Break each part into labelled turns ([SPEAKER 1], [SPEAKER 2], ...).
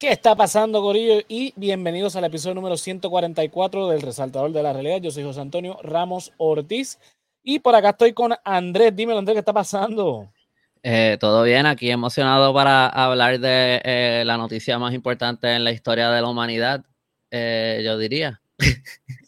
[SPEAKER 1] ¿Qué está pasando, Corillo? Y bienvenidos al episodio número 144 del Resaltador de la Realidad. Yo soy José Antonio Ramos Ortiz y por acá estoy con Andrés. Dímelo, Andrés, ¿qué está pasando?
[SPEAKER 2] Eh, todo bien, aquí emocionado para hablar de eh, la noticia más importante en la historia de la humanidad, eh, yo diría.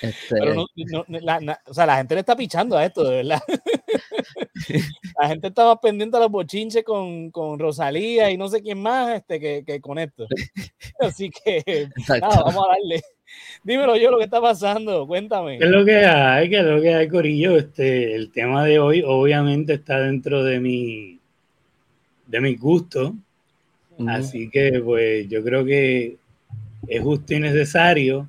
[SPEAKER 1] Este... Pero no, la, o sea, la gente le está pichando a esto, de verdad. la gente más pendiente a los bochinches con, con Rosalía y no sé quién más este, que, que con esto. Así que nada, vamos a darle. Dímelo yo lo que está pasando, cuéntame.
[SPEAKER 3] ¿Qué es lo que hay? ¿Qué es lo que hay, Corillo? Este, el tema de hoy obviamente está dentro de mi de mis gustos. Así que pues yo creo que es justo y necesario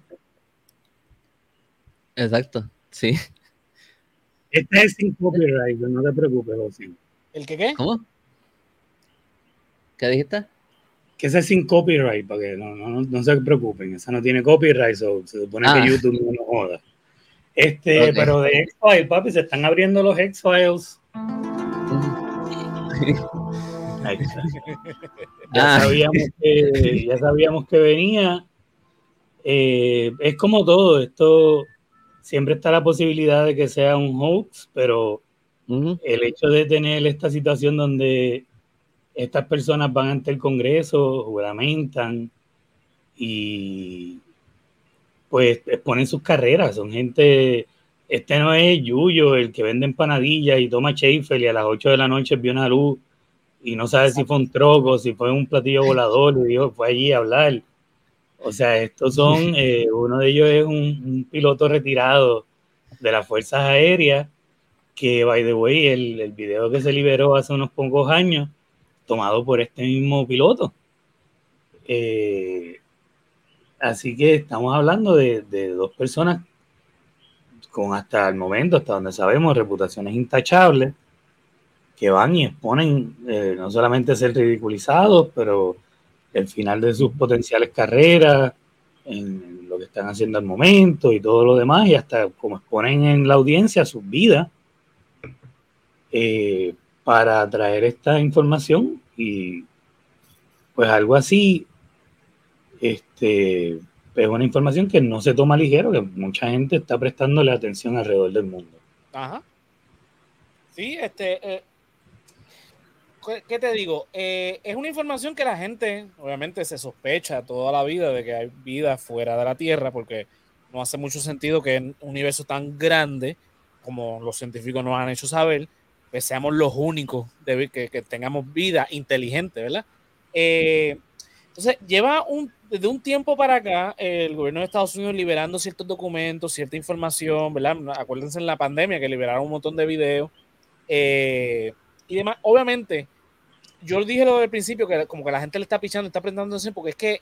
[SPEAKER 2] Exacto, sí.
[SPEAKER 3] Este es sin copyright, no te preocupes, José.
[SPEAKER 1] ¿El que qué?
[SPEAKER 2] ¿Cómo? ¿Qué dijiste?
[SPEAKER 3] Que ese es sin copyright, para que no, no, no se preocupen, esa no tiene copyright, se supone que ah. YouTube no nos joda. Este, pero de X-Files, papi, se están abriendo los X-Files. ya, ah. sabíamos que, ya sabíamos que venía. Eh, es como todo, esto siempre está la posibilidad de que sea un hoax, pero el hecho de tener esta situación donde estas personas van ante el Congreso, juramentan y pues exponen sus carreras, son gente, este no es Yuyo, el que vende empanadillas y toma Schaefer y a las 8 de la noche vio una luz y no sabe si fue un troco, si fue un platillo volador, y dijo, fue allí a hablar o sea, estos son, eh, uno de ellos es un, piloto retirado de las Fuerzas Aéreas, que, by the way, el, el, video que se liberó hace unos pocos años, tomado por este mismo piloto. Eh, así que estamos hablando de, de, dos personas con hasta el momento, hasta donde sabemos, reputaciones intachables, que van y exponen eh, no solamente ser ridiculizados, pero el final de sus potenciales carreras, en lo que están haciendo al momento y todo lo demás, y hasta como exponen en la audiencia sus vidas, eh, para traer esta información y pues algo así, este, es una información que no se toma ligero, que mucha gente está prestándole atención alrededor del mundo.
[SPEAKER 1] Ajá. Sí, este, eh, ¿qué te digo? Eh, es una información que la gente, obviamente, se sospecha toda la vida de que hay vida fuera de la Tierra, porque no hace mucho sentido que en un universo tan grande como los científicos nos han hecho saber, pues seamos los únicos de, que, que, tengamos vida inteligente, ¿verdad? Eh, entonces, lleva un, desde un tiempo para acá el gobierno de Estados Unidos liberando ciertos documentos, cierta información, ¿verdad? Acuérdense en la pandemia que liberaron un montón de videos eh, y demás. Obviamente, yo dije lo del principio, que como que la gente le está pichando, está prestando atención, porque es que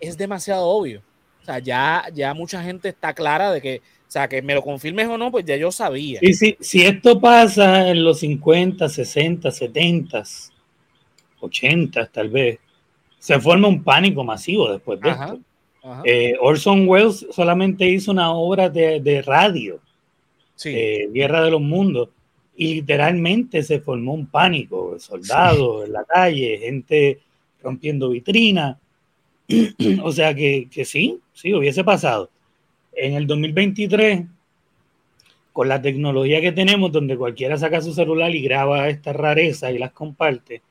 [SPEAKER 1] es demasiado obvio. O sea, ya, ya mucha gente está clara de que, o sea, que me lo confirmes o no, pues ya yo sabía.
[SPEAKER 3] Y si, si esto pasa en los 50, 60, 70, 80 tal vez, se forma un pánico masivo después de esto. Eh, Orson Welles solamente hizo una obra de, de radio, eh, Guerra de los Mundos, y literalmente se formó un pánico, soldados en la calle, gente rompiendo vitrinas. o sea que, que, sí, sí, hubiese pasado. En el 2023, con la tecnología que tenemos, donde cualquiera saca su celular y graba estas rarezas y las comparte,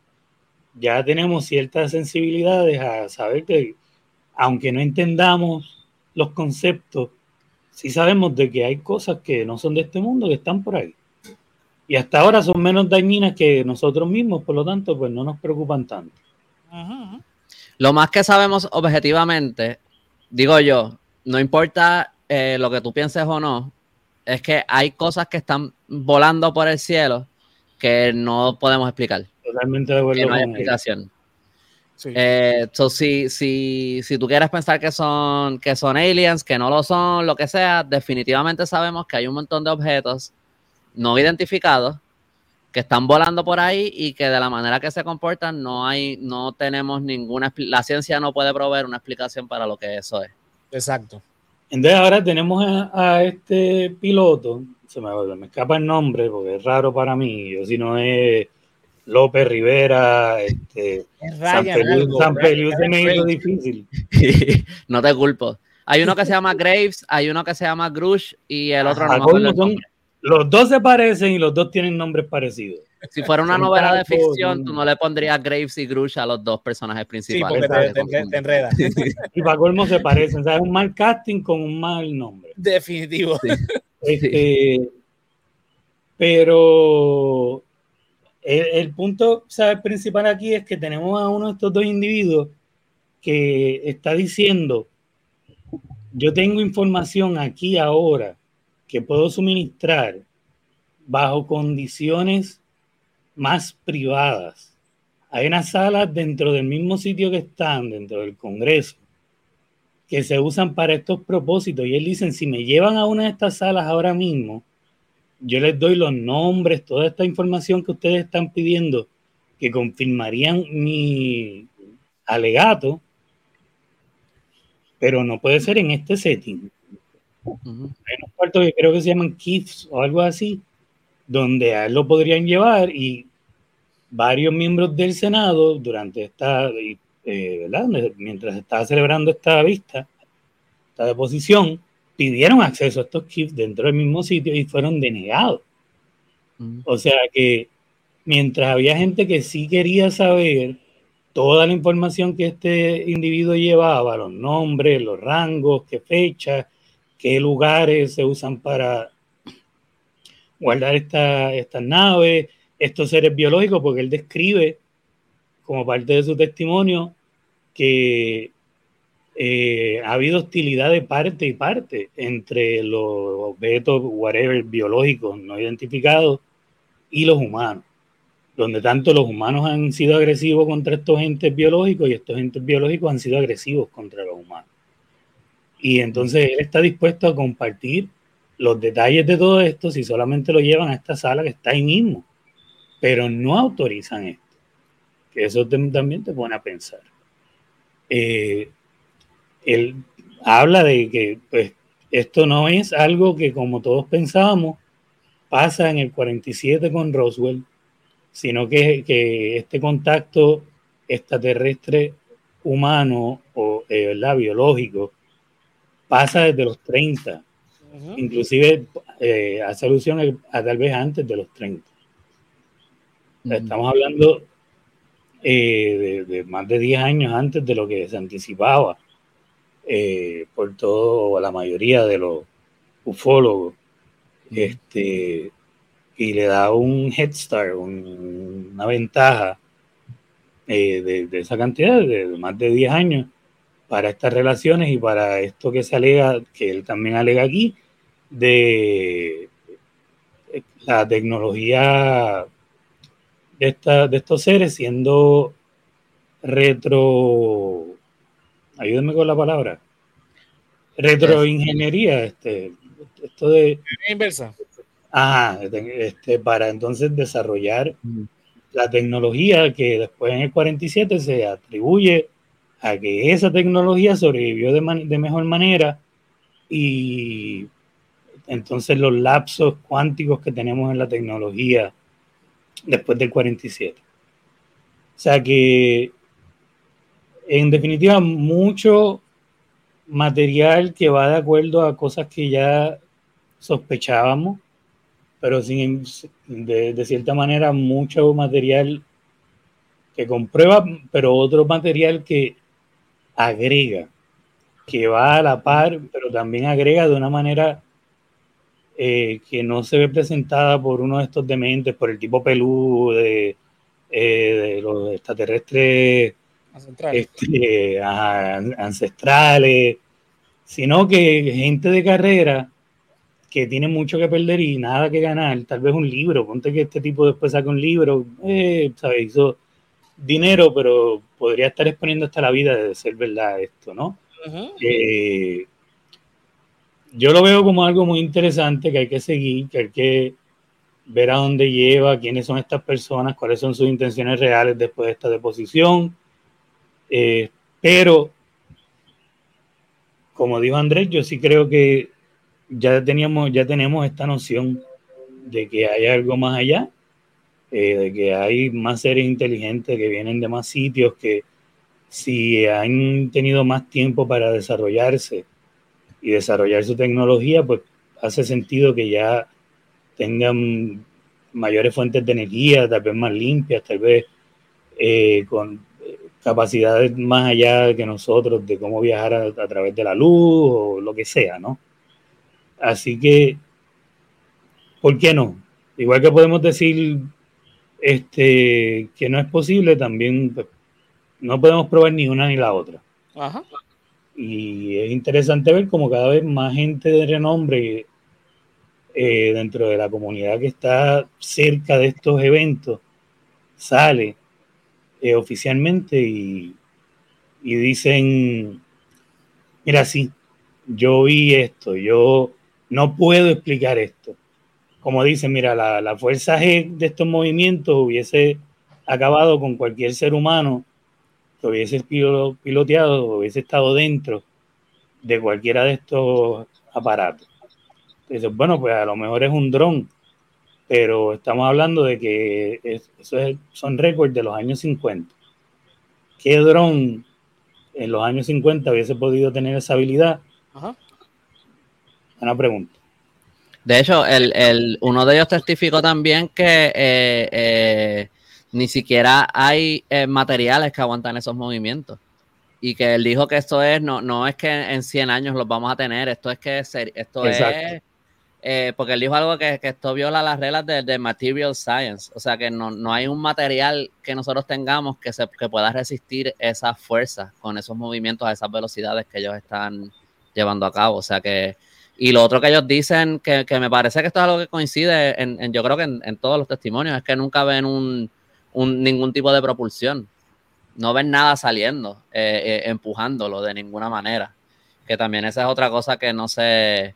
[SPEAKER 3] ya tenemos ciertas sensibilidades a saber que, aunque no entendamos los conceptos, sí sabemos de que hay cosas que no son de este mundo que están por ahí y hasta ahora son menos dañinas que nosotros mismos, por lo tanto, pues no nos preocupan tanto.
[SPEAKER 2] Lo más que sabemos objetivamente, digo yo, no importa eh, lo que tú pienses o no, es que hay cosas que están volando por el cielo que no podemos explicar.
[SPEAKER 3] Totalmente de acuerdo.
[SPEAKER 2] no hay explicación. Eh, si, si, si, tú quieres pensar que son, que son aliens, que no lo son, lo que sea, definitivamente sabemos que hay un montón de objetos no identificados que están volando por ahí y que de la manera que se comportan no hay, no tenemos ninguna, la ciencia no puede proveer una explicación para lo que eso es.
[SPEAKER 1] Exacto.
[SPEAKER 3] Entonces ahora tenemos a, este piloto, se me, me, escapa el nombre porque es raro para mí, yo si no es López Rivera, este, San Feliu, se me hizo difícil.
[SPEAKER 2] no te culpo. Hay uno que se llama Graves, hay uno que se llama Grush y el otro
[SPEAKER 3] no Los dos se parecen y los dos tienen nombres parecidos.
[SPEAKER 2] Si fuera una novela de ficción, tú no le pondrías Graves y Grush a los dos personajes principales. Sí,
[SPEAKER 1] porque te, enredas.
[SPEAKER 3] y para colmo se parecen. O sea, es un mal casting con un mal nombre.
[SPEAKER 1] Definitivo.
[SPEAKER 3] Este, pero el, punto principal aquí es que tenemos a uno de estos dos individuos que está diciendo, yo tengo información aquí ahora que puedo suministrar bajo condiciones más privadas. Hay unas salas dentro del mismo sitio que están, dentro del Congreso, que se usan para estos propósitos. Y él dicen, si me llevan a una de estas salas ahora mismo, yo les doy los nombres, toda esta información que ustedes están pidiendo, que confirmarían mi alegato, pero no puede ser en este setting. Hay unos cuartos que creo que se llaman KIFs o algo así, donde a él lo podrían llevar y varios miembros del Senado durante esta, eh. Mientras estaba celebrando esta vista, esta deposición, pidieron acceso a estos kits dentro del mismo sitio y fueron denegados. O sea que mientras había gente que sí quería saber toda la información que este individuo llevaba, los nombres, los rangos, qué fechas, qué lugares se usan para guardar estas naves, estos seres biológicos, porque él describe como parte de su testimonio que eh, ha habido hostilidad de parte y parte entre los objetos, whatever, biológicos no identificados y los humanos, donde tanto los humanos han sido agresivos contra estos entes biológicos y estos entes biológicos han sido agresivos contra los humanos. Y entonces él está dispuesto a compartir los detalles de todo esto si solamente lo llevan a esta sala que está ahí mismo, pero no autorizan esto, que eso también te pone a pensar. Eh, él habla de que pues, esto no es algo que como todos pensábamos pasa en el 47 con Roswell, sino que, que este contacto extraterrestre humano o eh, biológico pasa desde los 30, inclusive eh, hace alusión a, tal vez antes de los 30. Estamos hablando eh, de, de, más de 10 años antes de lo que se anticipaba eh, por todo, la mayoría de los ufólogos, este, y le da un head start, una ventaja eh, de, esa cantidad, de, más de 10 años, para estas relaciones y para esto que se alega, que él también alega aquí, de la tecnología de, esta, de estos seres siendo retro ayúdenme con la palabra, retroingeniería, este, esto de...
[SPEAKER 1] Inversa.
[SPEAKER 3] Ajá, este, para entonces desarrollar la tecnología que después en el 47 se atribuye que esa tecnología sobrevivió de, de mejor manera y entonces los lapsos cuánticos que tenemos en la tecnología después del 47. O sea que en definitiva, mucho material que va de acuerdo a cosas que ya sospechábamos, pero sin, de, cierta manera mucho material que comprueba, pero otro material que agrega, que va a la par, pero también agrega de una manera eh, que no se ve presentada por uno de estos dementes, por el tipo peludo de, eh, de los extraterrestres ancestrales. Este, ancestrales, sino que gente de carrera que tiene mucho que perder y nada que ganar, tal vez un libro, ponte que este tipo después saca un libro, eh, ¿sabes? Hizo dinero, pero podría estar exponiendo hasta la vida de ser verdad esto, ¿no? Eh, yo lo veo como algo muy interesante que hay que seguir, que hay que ver a dónde lleva, quiénes son estas personas, cuáles son sus intenciones reales después de esta deposición, eh, pero, como dijo Andrés, yo sí creo que ya teníamos, ya tenemos esta noción de que hay algo más allá. Eh, de que hay más seres inteligentes que vienen de más sitios, que si han tenido más tiempo para desarrollarse y desarrollar su tecnología, pues hace sentido que ya tengan mayores fuentes de energía, tal vez más limpias, tal vez eh, con capacidades más allá que nosotros de cómo viajar a, través de la luz o lo que sea, ¿no? Así que, ¿por qué no? Igual que podemos decir este, que no es posible, también pues, no podemos probar ni una ni la otra. Ajá. Y es interesante ver cómo cada vez más gente de renombre eh, dentro de la comunidad que está cerca de estos eventos sale eh, oficialmente y, dicen, mira, sí, yo vi esto, yo no puedo explicar esto. Como dicen, mira, la, la fuerza G de estos movimientos hubiese acabado con cualquier ser humano que hubiese piloteado, hubiese estado dentro de cualquiera de estos aparatos. Entonces, bueno, pues a lo mejor es un dron, pero estamos hablando de que eso son récords de los años 50. ¿Qué dron en los años 50 hubiese podido tener esa habilidad? Ajá. Una pregunta.
[SPEAKER 2] De hecho, el, uno de ellos testificó también que eh, eh, ni siquiera hay eh, materiales que aguantan esos movimientos. Y que él dijo que esto es, no, no es que en 100 años los vamos a tener, esto es que esto es porque él dijo algo que, esto viola las reglas de, material science, o sea que no, hay un material que nosotros tengamos que, se, pueda resistir esa fuerza con esos movimientos a esas velocidades que ellos están llevando a cabo, o sea que, y lo otro que ellos dicen, que, me parece que esto es algo que coincide en, yo creo que en, todos los testimonios, es que nunca ven un, ningún tipo de propulsión, no ven nada saliendo, eh, eh, empujándolo de ninguna manera, que también esa es otra cosa que no se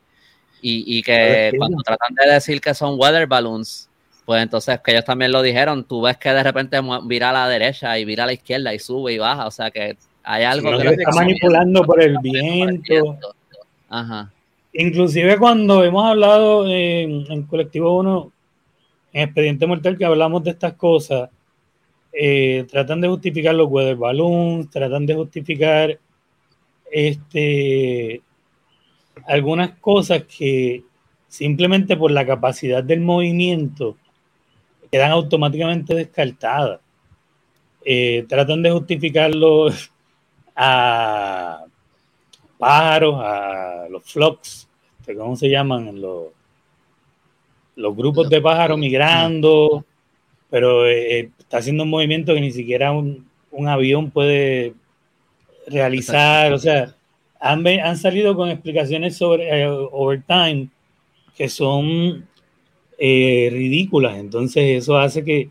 [SPEAKER 2] y, que cuando tratan de decir que son weather balloons, pues entonces que ellos también lo dijeron, tú ves que de repente vira a la derecha y vira a la izquierda y sube y baja, o sea que hay algo que
[SPEAKER 3] está manipulando por el viento. Ajá. Inclusive cuando hemos hablado en, Colectivo 1, en Expediente Mortal, que hablamos de estas cosas, eh, tratan de justificar los weather balloons, tratan de justificar este algunas cosas que simplemente por la capacidad del movimiento quedan automáticamente descartadas. Eh, tratan de justificarlo a pájaros, a los flocks, este, ¿cómo se llaman? Los, los grupos de pájaros migrando, pero eh, está haciendo un movimiento que ni siquiera un, un avión puede realizar, o sea, han, salido con explicaciones sobre eh, overtime que son eh, ridículas. Entonces eso hace que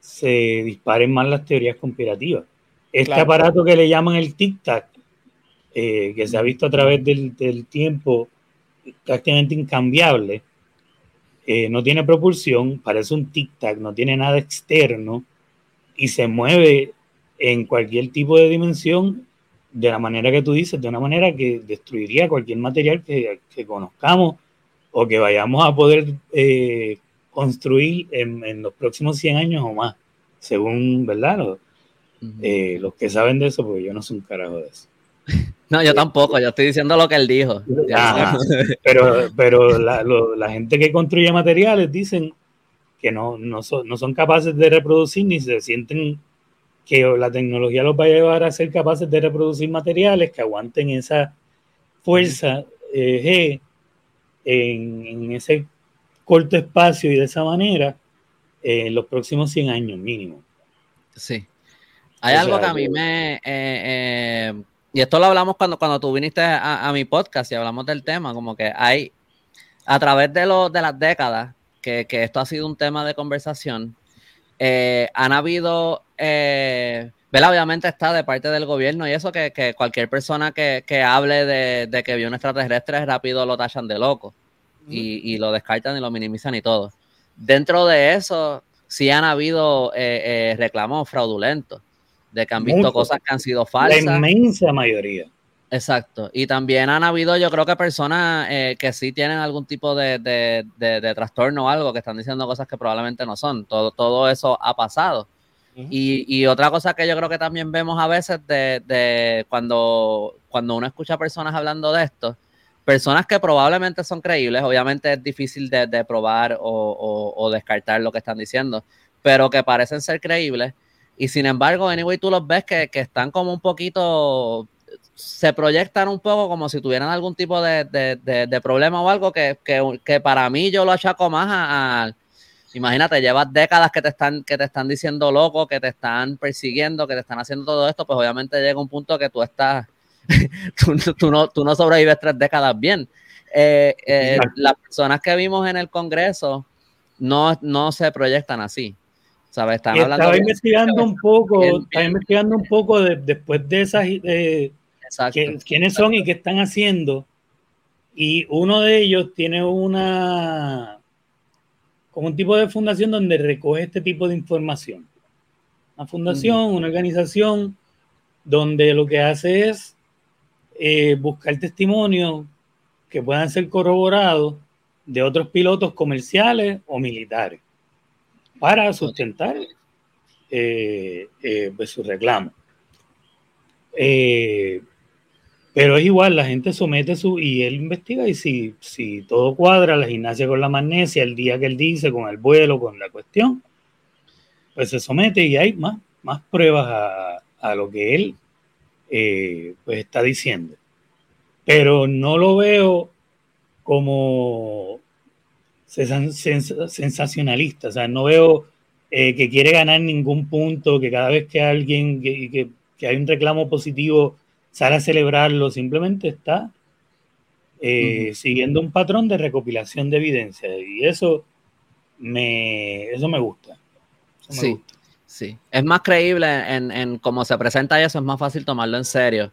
[SPEAKER 3] se disparen más las teorías conspirativas. Este aparato que le llaman el tic-tac, eh, que se ha visto a través del, tiempo prácticamente incambiable, no tiene propulsión, parece un tic-tac, no tiene nada externo y se mueve en cualquier tipo de dimensión de la manera que tú dices, de una manera que destruiría cualquier material que, conozcamos o que vayamos a poder eh, construir en, los próximos 100 años o más, según, ¿verdad? Los, eh, los que saben de eso, porque yo no soy un carajo de eso.
[SPEAKER 2] No, yo tampoco, yo estoy diciendo lo que él dijo.
[SPEAKER 3] pero pero la, gente que construye materiales dicen que no, no, son, no son capaces de reproducir ni se sienten que la tecnología los va a llevar a ser capaces de reproducir materiales que aguanten esa fuerza eh, G en, ese corto espacio y de esa manera eh, en los próximos 100 años mínimo.
[SPEAKER 2] Sí. Hay algo que a mí me... Eh, y esto lo hablamos cuando, cuando tú viniste a, mi podcast y hablamos del tema, como que hay, a través de, lo, de las décadas, que, que esto ha sido un tema de conversación, eh, han habido, eh, Obviamente está de parte del gobierno y eso que, cualquier persona que, hable de, que vio un extraterrestre rápido lo tachan de loco y, lo descartan y lo minimizan y todo. Dentro de eso, sí han habido eh, eh, reclamos fraudulentos de que han visto cosas que han sido falsas.
[SPEAKER 3] La inmensa mayoría.
[SPEAKER 2] Exacto. Y también han habido, yo creo que personas eh, que sí tienen algún tipo de, de, trastorno o algo, que están diciendo cosas que probablemente no son. Todo, todo eso ha pasado. y, y, otra cosa que yo creo que también vemos a veces de, cuando, cuando uno escucha personas hablando de esto, personas que probablemente son creíbles, obviamente es difícil de, probar o, o, descartar lo que están diciendo, pero que parecen ser creíbles. Y sin embargo, anyway, tú los ves que, que están como un poquito se proyectan un poco como si tuvieran algún tipo de, problema o algo que, para mí yo lo achaco más a, imagínate, llevas décadas que te están, que te están diciendo loco, que te están persiguiendo, que te están haciendo todo esto, pues obviamente llega un punto que tú estás, tú, no, tú no sobrevives tres décadas bien. Eh, eh, las personas que vimos en el Congreso no, no se proyectan así. ¿Sabes?
[SPEAKER 3] Están hablando estaba investigando un poco, estaba investigando un poco después de esas eh, quiénes son y qué están haciendo. Y uno de ellos tiene una, como un tipo de fundación donde recoge este tipo de información. Una fundación, una organización donde lo que hace es eh, buscar testimonios que puedan ser corroborados de otros pilotos comerciales o militares para sustentar eh, eh, pues, su reclamo. Pero es igual, la gente somete su, y él investiga y si, si todo cuadra, la gimnasia con la magnesia, el día que él dice, con el vuelo, con la cuestión, pues se somete y hay más, más pruebas a, lo que él eh, pues está diciendo. Pero no lo veo como sensacionalista, o sea, no veo eh, que quiere ganar ningún punto, que cada vez que alguien, que, que hay un reclamo positivo, sale a celebrarlo, simplemente está eh, siguiendo un patrón de recopilación de evidencia y eso me, eso me gusta.
[SPEAKER 2] sí, sí. Es más creíble en, en cómo se presenta eso, es más fácil tomarlo en serio.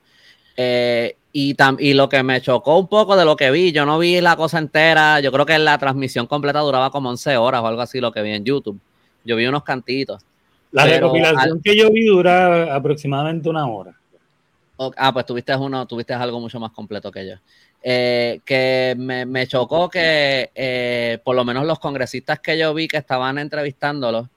[SPEAKER 2] Eh, y, y lo que me chocó un poco de lo que vi, yo no vi la cosa entera, yo creo que la transmisión completa duraba como 11 horas o algo así, lo que vi en YouTube. Yo vi unos cantitos.
[SPEAKER 3] La recopilación que yo vi dura aproximadamente una hora
[SPEAKER 2] ah, pues tuviste uno, tuviste algo mucho más completo que yo. Eh, que me, chocó que eh, por lo menos los congresistas que yo vi que estaban entrevistándolos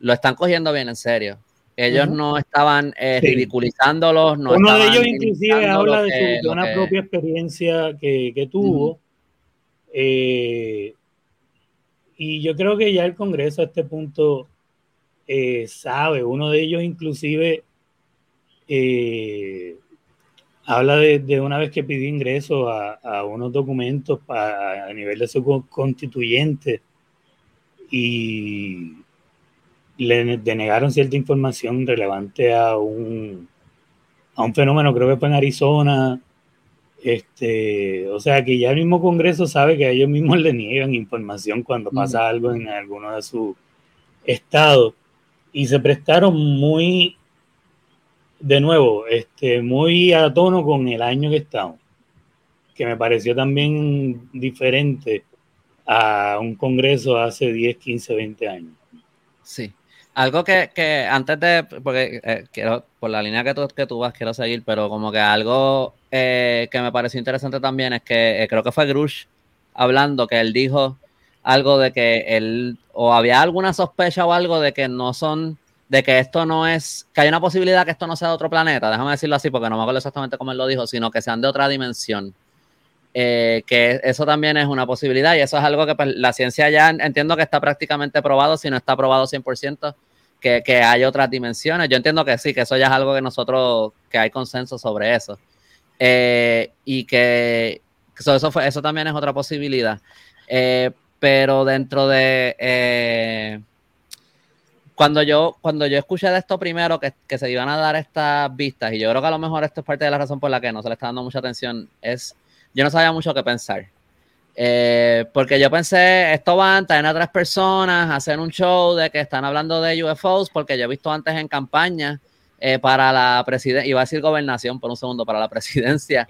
[SPEAKER 2] lo están cogiendo bien en serio. Ellos no estaban eh, ridiculizándolos. No
[SPEAKER 3] Uno de ellos inclusive habla de, su, una propia experiencia que, tuvo. y yo creo que ya el Congreso a este punto sabe. Uno de ellos inclusive eh, habla de, una vez que pidió ingreso a, unos documentos a nivel de su constituyente y le denegaron cierta información relevante a un, a un fenómeno, creo que fue en Arizona. Este, o sea que ya el mismo Congreso sabe que a ellos mismos le niegan información cuando pasa algo en alguno de sus estados y se prestaron muy de nuevo, este, muy a tono con el año que estamos, que me pareció también diferente a un congreso hace 10, 15, 20 años.
[SPEAKER 2] Sí. Algo que, que antes de, porque eh, quiero, por la línea que tú, que tú vas, quiero seguir, pero como que algo eh, que me pareció interesante también es que eh, creo que fue Grush hablando, que él dijo algo de que él, o había alguna sospecha o algo de que no son de que esto no es, que hay una posibilidad que esto no sea de otro planeta, déjame decirlo así porque no me acuerdo exactamente cómo él lo dijo, sino que sean de otra dimensión. Eh, que eso también es una posibilidad y eso es algo que pues, la ciencia ya entiendo que está prácticamente probado, si no está probado 100%, que, que hay otras dimensiones. Yo entiendo que sí, que eso ya es algo que nosotros, que hay consenso sobre eso. Eh, y que eso, fue, eso también es otra posibilidad. Eh, pero dentro de cuando yo, cuando yo escuché de esto primero, que, que, se iban a dar estas vistas, y yo creo que a lo mejor esto es parte de la razón por la que no se le está dando mucha atención, es, yo no sabía mucho qué pensar. Eh, porque yo pensé, esto van, traen a tres personas, hacer un show de que están hablando de UFOs, porque yo he visto antes en campaña eh, para la presidencia, iba a decir gobernación por un segundo, para la presidencia,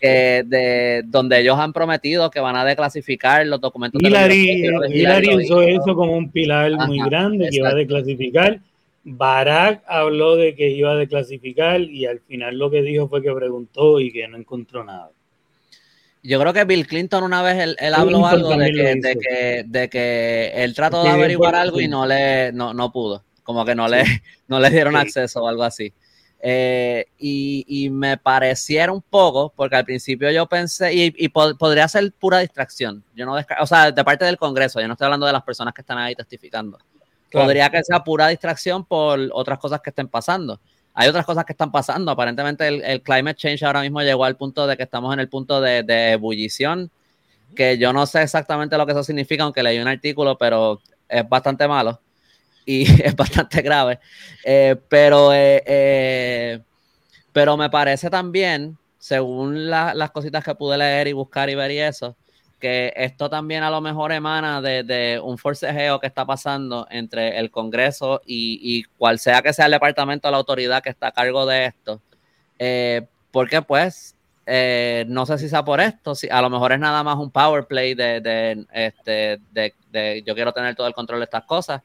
[SPEAKER 2] que de donde ellos han prometido que van a declasificar los documentos.
[SPEAKER 3] Hillary, Hillary usó eso como un pilar muy grande que va a declasificar Barack habló de que iba a declasificar y al final lo que dijo fue que preguntó y que no encontró nada.
[SPEAKER 2] Yo creo que Bill Clinton una vez él, habló algo de que, de que, él trató de averiguar algo y no le no, pudo, como que no le, no le dieron acceso o algo así. Eh, y, me pareciera un poco, porque al principio yo pensé, y, podría ser pura distracción, yo no o sea, de parte del Congreso, yo no estoy hablando de las personas que están ahí testificando. Podría que sea pura distracción por otras cosas que estén pasando hay otras cosas que están pasando. Aparentemente el, climate change ahora mismo llegó al punto de que estamos en el punto de, ebullición, que yo no sé exactamente lo que eso significa, aunque leí un artículo, pero es bastante malo y es bastante grave. Eh, pero, eh, eh, pero me parece también, según las cositas que pude leer y buscar y ver y eso, que esto también a lo mejor emana de, un forcejeo que está pasando entre el Congreso y, cual sea que sea el departamento de la autoridad que está a cargo de esto. Eh, porque pues, eh, no sé si sea por esto, si, a lo mejor es nada más un power play de, este, de, yo quiero tener todo el control de estas cosas,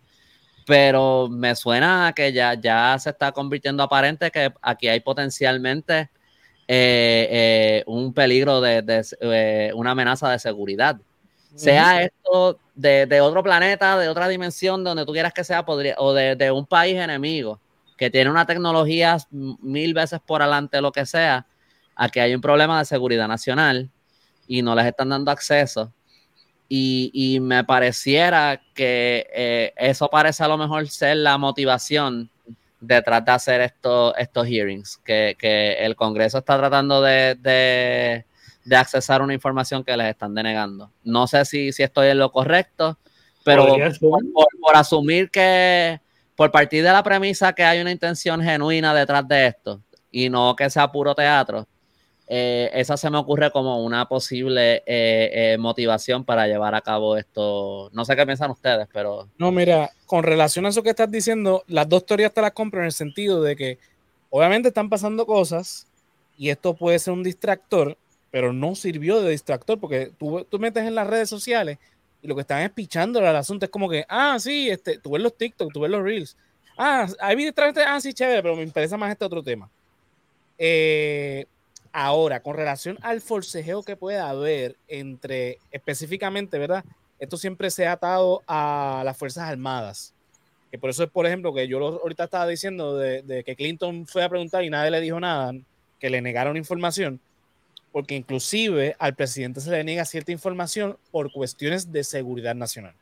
[SPEAKER 2] pero me suena que ya, ya se está convirtiendo aparente que aquí hay potencialmente eh, eh, un peligro de, eh, una amenaza de seguridad. Sea esto de, otro planeta, de otra dimensión, donde tú quieras que sea, podría, o de, un país enemigo que tiene una tecnología mil veces por adelante, lo que sea, a que hay un problema de seguridad nacional y no les están dando acceso. Y, me pareciera que eso parece a lo mejor ser la motivación detrás de hacer estos, estos hearings, que, el Congreso está tratando de, de, accesar una información que les están denegando. No sé si, si estoy en lo correcto, pero por, asumir que, por partir de la premisa que hay una intención genuina detrás de esto y no que sea puro teatro, eh, esa se me ocurre como una posible eh, eh, motivación para llevar a cabo esto. No sé qué piensan ustedes, pero...
[SPEAKER 1] No, mira, con relación a eso que estás diciendo, las dos teorías te las compro en el sentido de que obviamente están pasando cosas y esto puede ser un distractor, pero no sirvió de distractor porque tú, tú metes en las redes sociales y lo que están es pichando al asunto es como que, ah, sí, este, tú ves los TikTok, tú ves los Reels. Ah, hay distractores, ah, sí, chévere, pero me interesa más este otro tema. Eh, Ahora, con relación al forcejeo que pueda haber entre, específicamente, ¿verdad? Esto siempre se ha atado a las Fuerzas Armadas. Que por eso es, por ejemplo, que yo ahorita estaba diciendo de, que Clinton fue a preguntar y nadie le dijo nada, que le negaron información, porque inclusive al presidente se le niega cierta información por cuestiones de seguridad nacional.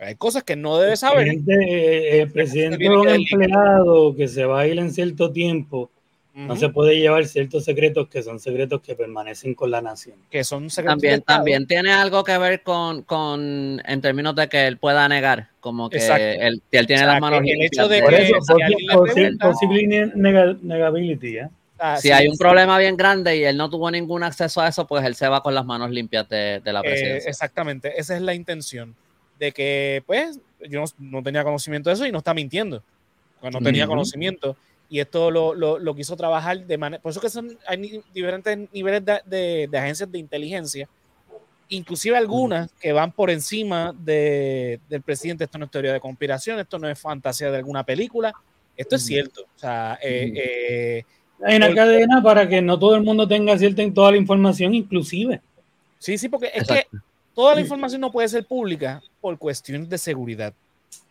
[SPEAKER 1] Hay cosas que no debe saber.
[SPEAKER 3] El presidente, el presidente es un empleado que se va a ir en cierto tiempo no se puede llevar ciertos secretos que son secretos que permanecen con la nación.
[SPEAKER 1] Que son secretos
[SPEAKER 2] también, también tiene algo que ver con, con, en términos de que él pueda negar, como que él, él, tiene las manos
[SPEAKER 1] el hecho de que
[SPEAKER 3] si posible negability, ¿eh?
[SPEAKER 2] Ah, si hay un problema bien grande y él no tuvo ningún acceso a eso, pues él se va con las manos limpias de, de la eh, presidencia.
[SPEAKER 1] exactamente, esa es la intención. De que, pues, yo no, tenía conocimiento de eso y no está mintiendo. No tenía conocimiento y esto lo, lo, quiso trabajar de manera, por eso que son, hay diferentes niveles de, de, agencias de inteligencia, inclusive algunas que van por encima de, del presidente, esto no es teoría de conspiración, esto no es fantasía de alguna película, esto es cierto. O sea, eh, eh,
[SPEAKER 3] hay una cadena para que no todo el mundo tenga cierta en toda la información, inclusive.
[SPEAKER 1] Sí, sí, porque es que toda la información no puede ser pública por cuestiones de seguridad.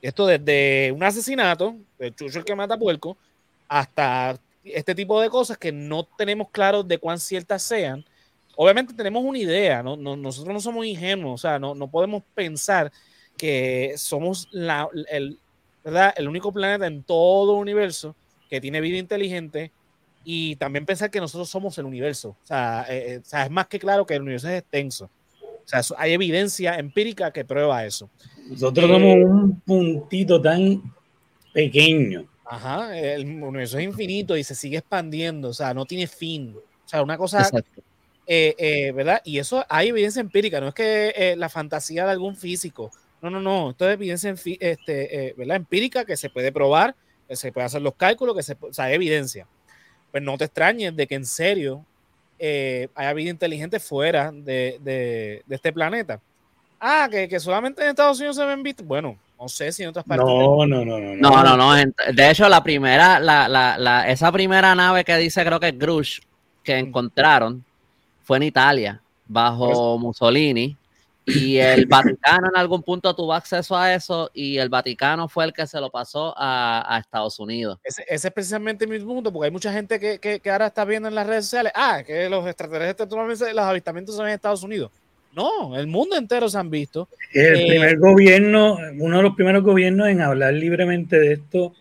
[SPEAKER 1] Esto desde un asesinato, el chucho el que mata puerco, hasta este tipo de cosas que no tenemos claro de cuán ciertas sean. Obviamente tenemos una idea, ¿no? nosotros no somos ingenuos, o sea, no, no podemos pensar que somos la, el, ¿verdad? el único planeta en todo el universo que tiene vida inteligente y también pensar que nosotros somos el universo. O sea, eh, eh, o sea es más que claro que el universo es extenso. O sea, hay evidencia empírica que prueba eso.
[SPEAKER 3] Nosotros somos eh, un puntito tan pequeño
[SPEAKER 1] Ajá, el universo es infinito y se sigue expandiendo, o sea, no tiene fin. O sea, una cosa, eh, eh, ¿verdad? Y eso hay evidencia empírica, no es que eh, la fantasía de algún físico. No, no, no, esto es evidencia este, ¿verdad? empírica que se puede probar, que se puede hacer los cálculos, que se, o sea, hay evidencia. Pues no te extrañes de que en serio haya vida inteligente fuera de, de, de este planeta. Ah, que, que, solamente en Estados Unidos se ven vistos. Bueno, No sé si en otras partes.
[SPEAKER 3] No, no, no, no.
[SPEAKER 2] No, no, no. De hecho, la primera, la, la, la, esa primera nave que dice, creo que es Grush, que encontraron, fue en Italia, bajo Mussolini. Y el Vaticano en algún punto tuvo acceso a eso y el Vaticano fue el que se lo pasó a, Estados Unidos.
[SPEAKER 1] Ese, es precisamente mi punto, porque hay mucha gente que, que, ahora está viendo en las redes sociales, ah, que los extraterrestres, los avistamientos son en Estados Unidos. No, el mundo entero se han visto.
[SPEAKER 3] El eh, primer gobierno, uno de los primeros gobiernos en hablar libremente de esto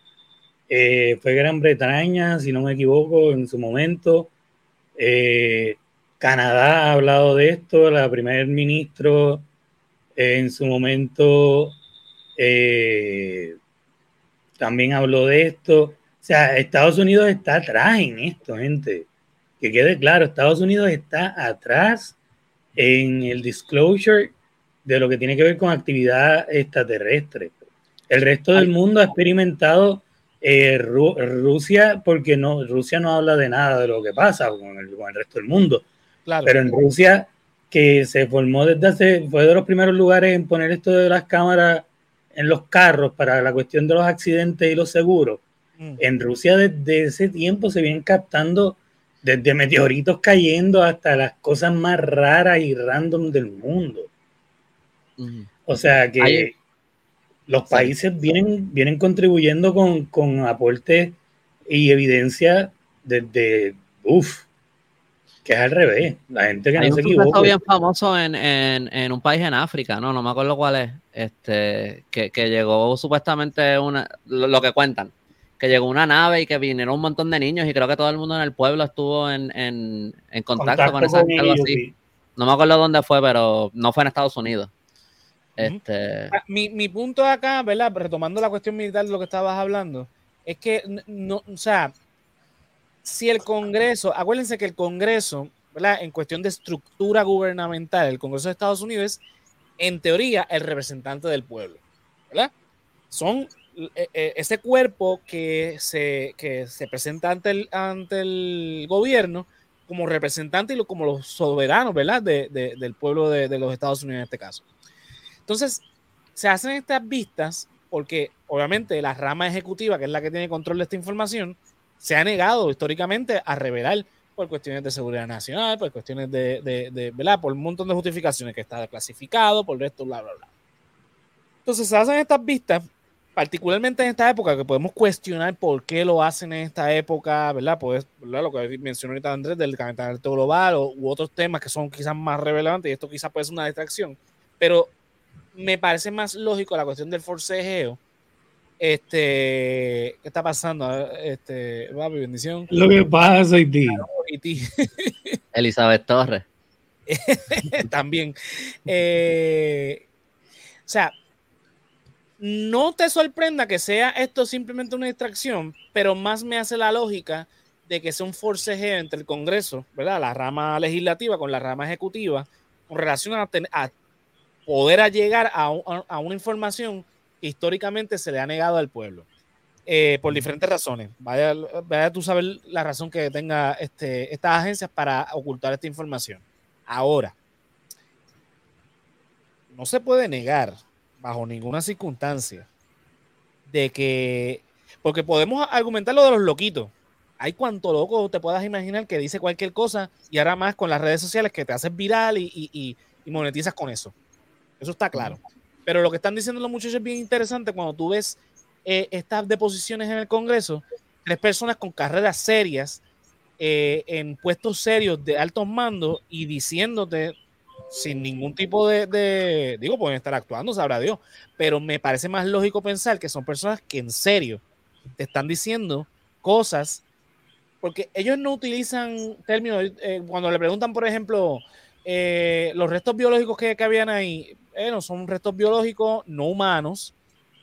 [SPEAKER 3] eh, fue Gran Bretaña, si no me equivoco, en su momento. Eh, Canadá ha hablado de esto, la primer ministro en su momento también habló de esto. O sea, Estados Unidos está atrás en esto, gente. Que quede claro, Estados Unidos está atrás en el disclosure de lo que tiene que ver con actividad extraterrestre. El resto del mundo ha experimentado eh, Rusia, porque no, Rusia no habla de nada de lo que pasa con el, resto del mundo. Pero en Rusia, que se formó desde hace, fue de los primeros lugares en poner esto de las cámaras en los carros para la cuestión de los accidentes y los seguros. Mm. En Rusia desde ese tiempo se vienen captando desde meteoritos cayendo hasta las cosas más raras y random del mundo. O sea que los países vienen, vienen contribuyendo con, con aportes y evidencia desde, uff, que es al revés. La gente que no se equivoca.
[SPEAKER 2] bien famoso en, en, un país en África, no, no me acuerdo cuál es, este, que, que llegó supuestamente una, lo que cuentan, que llegó una nave y que vinieron un montón de niños y creo que todo el mundo en el pueblo estuvo en, contacto, con esa algo así. No me acuerdo dónde fue, pero no fue en Estados Unidos. Este...
[SPEAKER 1] Ah, mi, mi, punto acá, ¿verdad? Retomando la cuestión militar de lo que estabas hablando, es que, no, o sea, si el Congreso, acuérdense que el Congreso, ¿verdad? En cuestión de estructura gubernamental, el Congreso de Estados Unidos es, en teoría, el representante del pueblo, ¿verdad? Son ese cuerpo que se, que se presenta ante el, ante el gobierno como representante y como los soberanos, ¿verdad? De, del pueblo de, de, los Estados Unidos en este caso. Entonces, se hacen estas vistas porque obviamente la rama ejecutiva, que es la que tiene control de esta información, se ha negado históricamente a revelar por cuestiones de seguridad nacional, por cuestiones de, de, de ¿verdad? Por un montón de justificaciones que está clasificado, por el resto, bla, bla, bla. Entonces se hacen estas vistas particularmente en esta época, que podemos cuestionar por qué lo hacen en esta época, ¿verdad? Pues, ¿verdad? Lo que mencionó ahorita Andrés del calentamiento global o, u otros temas que son quizás más relevantes, y esto quizás puede ser una distracción, pero me parece más lógico la cuestión del forcejeo. Este, ¿qué está pasando? Este, papi, bendición.
[SPEAKER 3] Lo que pasa, Haití.
[SPEAKER 2] Elizabeth Torres.
[SPEAKER 1] También. Eh, o sea, no te sorprenda que sea esto simplemente una distracción, pero más me hace la lógica de que sea un forcejeo entre el Congreso, ¿verdad? La rama legislativa con la rama ejecutiva, con relación a, poder llegar a, una información que históricamente se le ha negado al pueblo. Eh, por diferentes razones. Vaya, vaya tú sabes la razón que tenga este, estas agencias para ocultar esta información. Ahora, no se puede negar bajo ninguna circunstancia de que, porque podemos argumentar lo de los loquitos. Hay cuanto loco te puedas imaginar que dice cualquier cosa y ahora más con las redes sociales que te haces viral y, monetizas con eso. Eso está claro. Pero lo que están diciendo los muchachos es bien interesante cuando tú ves eh, estas deposiciones en el Congreso, tres personas con carreras serias, eh, en puestos serios de altos mandos y diciéndote sin ningún tipo de, digo, pueden estar actuando, sabrá Dios, pero me parece más lógico pensar que son personas que en serio te están diciendo cosas, porque ellos no utilizan términos, eh, cuando le preguntan, por ejemplo, eh, los restos biológicos que, que habían ahí, eh, no son restos biológicos no humanos,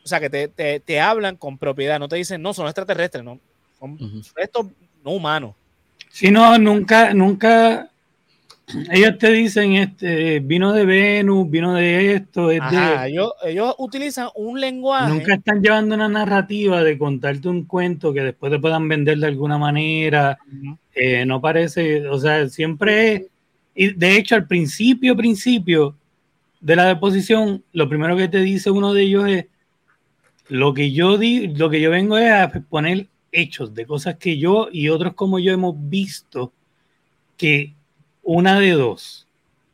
[SPEAKER 1] o sea, que te, te, hablan con propiedad, no te dicen, no, son extraterrestres, no, son restos no humanos.
[SPEAKER 3] Si no, nunca, nunca ellos te dicen, este, vino de Venus, vino de esto.
[SPEAKER 1] ellos, utilizan un lenguaje.
[SPEAKER 3] Nunca están llevando una narrativa de contarte un cuento que después te puedan vender de alguna manera. Eh, no parece, o sea, siempre Y de hecho, al principio, principio de la deposición, lo primero que te dice uno de ellos es, Lo que yo di, lo que yo vengo es a poner hechos de cosas que yo y otros como yo hemos visto que una de dos,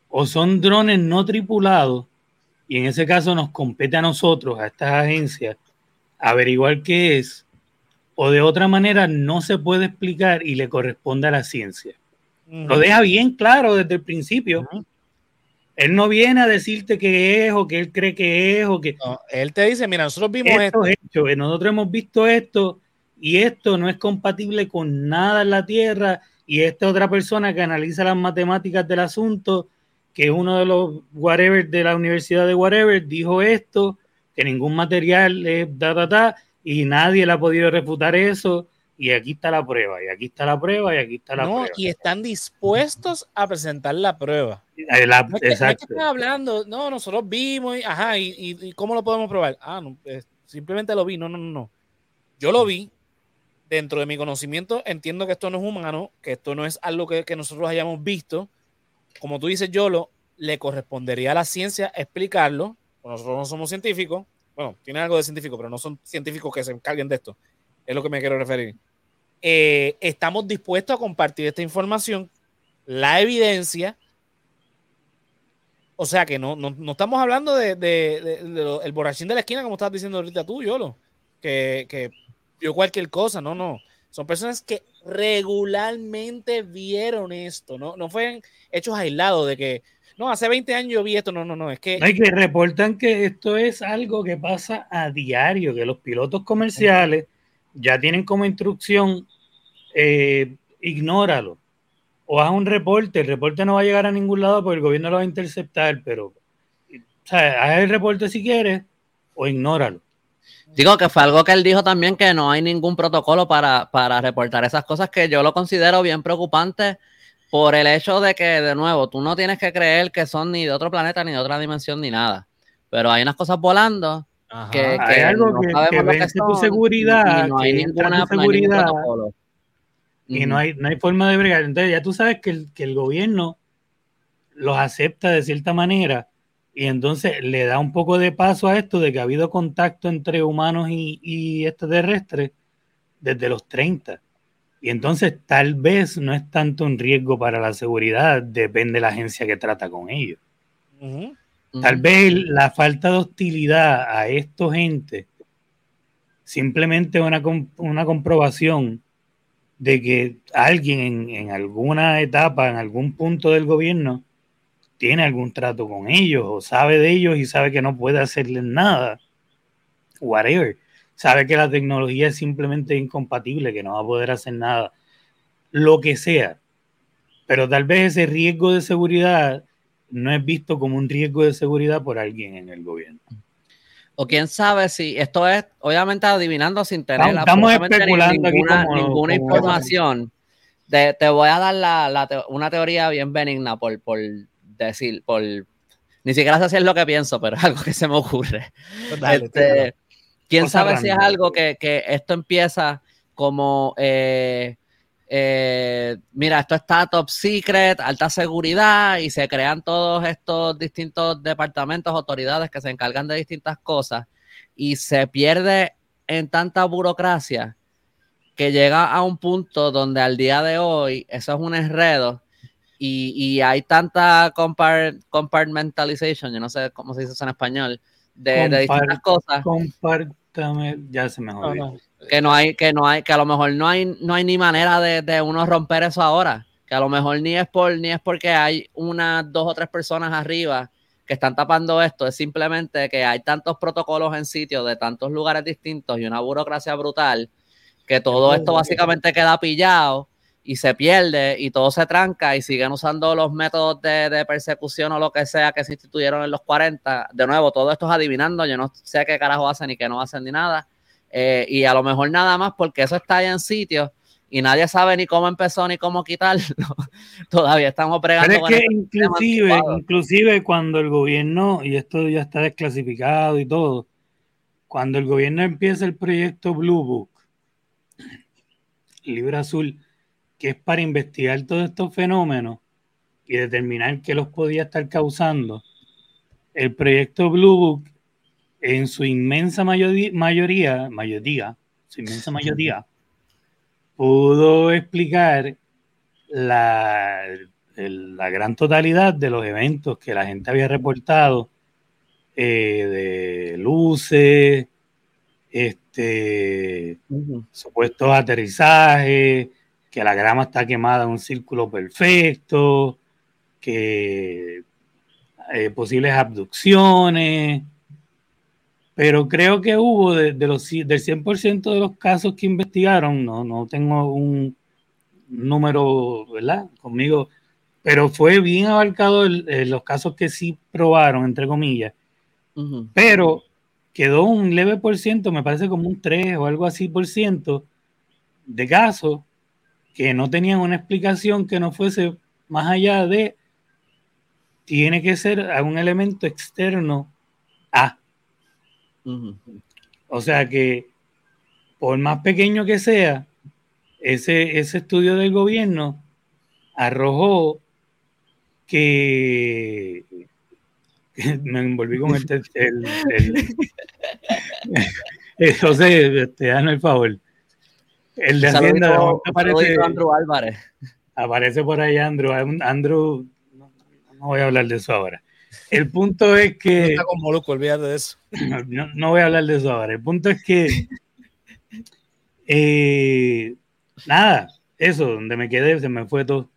[SPEAKER 3] o son drones no tripulados, y en ese caso nos compete a nosotros, a estas agencias, averiguar qué es, o de otra manera no se puede explicar y le corresponde a la ciencia. Lo deja bien claro desde el principio. Él no viene a decirte qué es o que él cree que es o que...
[SPEAKER 1] él te dice, mira, nosotros vimos esto.
[SPEAKER 3] nosotros hemos visto esto y esto no es compatible con nada en la Tierra y esta otra persona que analiza las matemáticas del asunto, que es uno de los whatever de la Universidad de whatever, dijo esto, que ningún material es da, da, da, y nadie le ha podido refutar eso y aquí está la prueba, y aquí está la prueba, y aquí está la no,
[SPEAKER 1] Y están dispuestos a presentar la prueba.
[SPEAKER 3] Eh, no exacto.
[SPEAKER 1] están hablando, no, nosotros vimos, y, ajá, y, ¿cómo lo podemos probar? Ah, no, simplemente lo vi, no, no, no, no. Yo lo vi, dentro de mi conocimiento, entiendo que esto no es humano, que esto no es algo que, que nosotros hayamos visto. Como tú dices, Yolo, le correspondería a la ciencia explicarlo. Nosotros no somos científicos. Bueno, tiene algo de científico, pero no son científicos que se encarguen de esto. Es lo que me quiero referir. Eh, estamos dispuestos a compartir esta información, la evidencia. O sea que no, no, estamos hablando de, el borrachín de la esquina, como estás diciendo ahorita tú, Yolo, que, que vio cualquier cosa, no, no. Son personas que regularmente vieron esto, no, no fueron hechos aislados de que, no, hace 20 años yo vi esto, no, no, no, es que...
[SPEAKER 3] Hay que reportan que esto es algo que pasa a diario, que los pilotos comerciales ya tienen como instrucción, eh, ignóralo. O haz un reporte, el reporte no va a llegar a ningún lado porque el gobierno lo va a interceptar, pero, o sea, haz el reporte si quieres o ignóralo.
[SPEAKER 2] Digo que fue algo que él dijo también que no hay ningún protocolo para, para reportar esas cosas que yo lo considero bien preocupante por el hecho de que, de nuevo, tú no tienes que creer que son ni de otro planeta, ni de otra dimensión, ni nada. Pero hay unas cosas volando que,
[SPEAKER 3] hay algo que, que, tu segurididad, y no hay ninguna seguridad y no hay, no hay forma de bregar. Entonces ya tú sabes que el, que el gobierno los acepta de cierta manera y entonces le da un poco de paso a esto de que ha habido contacto entre humanos y, y extraterrestres desde los 30. Y entonces tal vez no es tanto un riesgo para la seguridad, depende de la agencia que trata con ellos. Tal vez la falta de hostilidad a estos gente simplemente una, una comprobación de que alguien en, alguna etapa, en algún punto del gobierno, tiene algún trato con ellos o sabe de ellos y sabe que no puede hacerles nada. Whatever. Sabe que la tecnología es simplemente incompatible, que no va a poder hacer nada. Lo que sea. Pero tal vez ese riesgo de seguridad no es visto como un riesgo de seguridad por alguien en el gobierno.
[SPEAKER 2] O quién sabe si esto es, obviamente adivinando sin tener
[SPEAKER 3] estamos especulando
[SPEAKER 2] ninguna, información. te voy a dar la, una teoría bien benigna por, por decir, por ni siquiera sé si es lo que pienso, pero es algo que se me ocurre. Pues este, quién sabe si es algo que, que esto empieza como eh, eh, mira, esto está top secret, alta seguridad y se crean todos estos distintos departamentos, autoridades que se encargan de distintas cosas y se pierde en tanta burocracia que llega a un punto donde al día de hoy eso es un enredo y, hay tanta compartmentalization, yo no sé cómo se dice eso en español, de, distintas cosas.
[SPEAKER 3] ya se me olvidó
[SPEAKER 2] que no hay, que no hay, que a lo mejor no hay, no hay ni manera de, uno romper eso ahora. Que a lo mejor ni es por, ni es porque hay unas dos o tres personas arriba que están tapando esto, es simplemente que hay tantos protocolos en sitios de tantos lugares distintos y una burocracia brutal que todo esto básicamente queda pillado y se pierde y todo se tranca y siguen usando los métodos de, persecución o lo que sea que se instituyeron en los 40. De nuevo, todo esto es adivinando, yo no sé qué carajo hacen ni qué no hacen ni nada. Eh, y a lo mejor nada más porque eso está ahí en sitio y nadie sabe ni cómo empezó ni cómo quitarlo. Todavía estamos pregando.
[SPEAKER 3] Pero es que inclusive, inclusive cuando el gobierno, y esto ya está desclasificado y todo, cuando el gobierno empieza el proyecto Blue Book, Libro Azul, que es para investigar todos estos fenómenos y determinar qué los podía estar causando, el proyecto Blue Book en su inmensa mayoría, mayoría, mayoría, su inmensa mayoría, pudo explicar la, la gran totalidad de los eventos que la gente había reportado, eh, de luces, este, supuestos aterrizajes, que la grama está quemada en un círculo perfecto, que eh, posibles abducciones, pero creo que hubo de, los, del 100% de los casos que investigaron, no, no tengo un número, ¿verdad? Conmigo, pero fue bien abarcado los casos que sí probaron, entre comillas, pero quedó un leve por ciento, me parece como un 3 o algo así por ciento de casos que no tenían una explicación que no fuese más allá de tiene que ser algún elemento externo a. O sea que, por más pequeño que sea, ese, ese estudio del gobierno arrojó que me envolví con el, el, el, José, te dan el favor. El de Hacienda aparece, Andrew Álvarez. Aparece por ahí Andrew. Andrew, no, voy a hablar de eso ahora. El punto es que.
[SPEAKER 1] está con Moluco, olvídate de eso.
[SPEAKER 3] No, voy a hablar de eso ahora. El punto es que. Eh, nada, eso, donde me quedé, se me fue todo.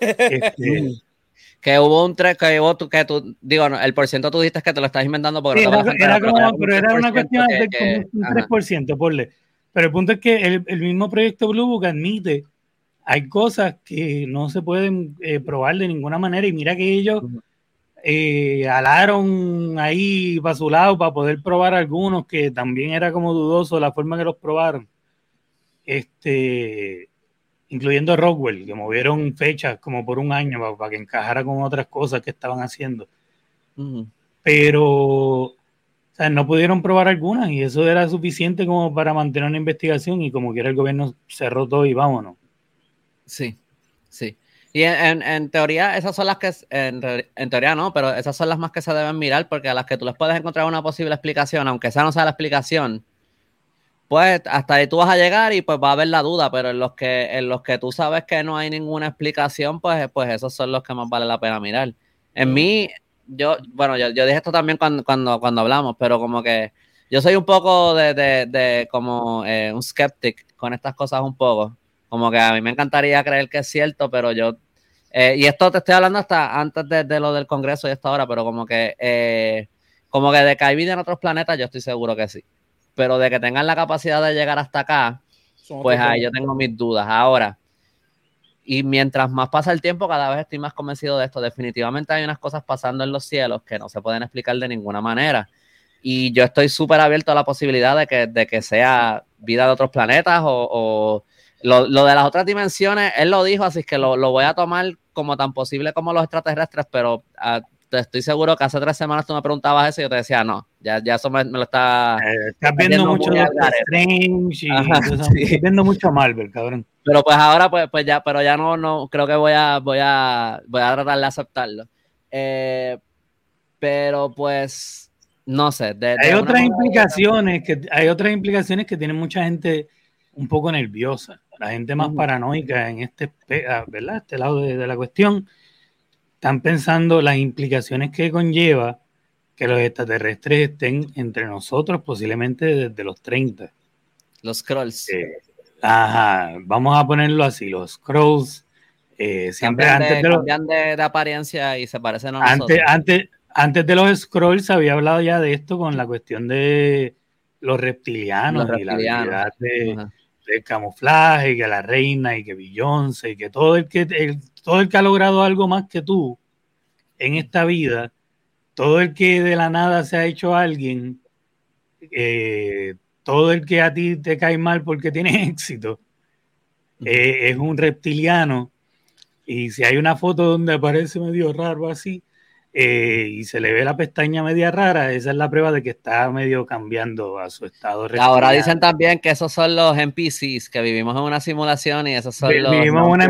[SPEAKER 3] Este,
[SPEAKER 2] que hubo un 3, que hubo, que tú, digo, el por ciento tú dijiste que te lo estás inventando porque
[SPEAKER 3] no era, como, pero era una cuestión de como un 3%, ponle. Pero el punto es que el, mismo proyecto Blue Book admite hay cosas que no se pueden eh, probar de ninguna manera y mira que ellos eh, alaron ahí para su lado para poder probar algunos que también era como dudoso la forma que los probaron. Este, incluyendo Rockwell, que movieron fechas como por un año para, que encajara con otras cosas que estaban haciendo. Pero o sea, no pudieron probar algunas y eso era suficiente como para mantener una investigación y como quiera el gobierno cerró todo y vámonos.
[SPEAKER 2] Sí, sí. Y en, teoría esas son las que, en, teoría no, pero esas son las más que se deben mirar porque a las que tú les puedes encontrar una posible explicación, aunque esa no sea la explicación, pues hasta ahí tú vas a llegar y pues va a haber la duda, pero en los que, en los que tú sabes que no hay ninguna explicación, pues, pues esos son los que más vale la pena mirar. En mí, yo, bueno, yo, dije esto también cuando, cuando, cuando hablamos, pero como que yo soy un poco de, de, como eh, un skeptic con estas cosas un poco. Como que a mí me encantaría creer que es cierto, pero yo, eh, y esto te estoy hablando hasta antes de, lo del Congreso y esta hora, pero como que, eh, como que de que hay vida en otros planetas, yo estoy seguro que sí. Pero de que tengan la capacidad de llegar hasta acá, pues ahí yo tengo mis dudas. Ahora, y mientras más pasa el tiempo, cada vez estoy más convencido de esto. Definitivamente hay unas cosas pasando en los cielos que no se pueden explicar de ninguna manera. Y yo estoy súper abierto a la posibilidad de que, de que sea vida de otros planetas o, lo, de las otras dimensiones. Él lo dijo, así que lo, voy a tomar como tan posible como los extraterrestres, pero ah, estoy seguro que hace tres semanas tú me preguntabas eso y yo te decía, no, ya, ya eso me, lo está...
[SPEAKER 3] Eh, estás viendo mucho Strange y viendo mucho Marvel, cabrón.
[SPEAKER 2] Pero pues ahora, pues, pues ya, pero ya no, no, creo que voy a, voy a, voy a tratar de aceptarlo. Eh, pero pues, no sé.
[SPEAKER 3] hay otras implicaciones que, hay otras implicaciones que tienen mucha gente un poco nerviosa. La gente más paranoica en este, ¿verdad? Este lado de, de la cuestión están pensando las implicaciones que conlleva que los extraterrestres estén entre nosotros posiblemente desde los 30.
[SPEAKER 2] Los scrolls.
[SPEAKER 3] Eh, Ajá, vamos a ponerlo así, los Crows eh, siempre
[SPEAKER 2] antes de, los, de, apariencia y se parecen a
[SPEAKER 3] nosotros. Antes, antes, de los Scrolls había hablado ya de esto con la cuestión de los reptilianos, y la habilidad de, camuflaje, que la reina y que Beyoncé, y que todo el que todo el que ha logrado algo más que tú en esta vida, todo el que de la nada se ha hecho alguien, eh, todo el que a ti te cae mal porque tiene éxito eh, es un reptiliano. Y si hay una foto donde aparece medio raro así eh, y se le ve la pestaña media rara, esa es la prueba de que está medio cambiando a su estado
[SPEAKER 2] reptiliano. Ahora dicen también que esos son los NPCs, que vivimos en una simulación y esos son los.
[SPEAKER 3] Vivimos una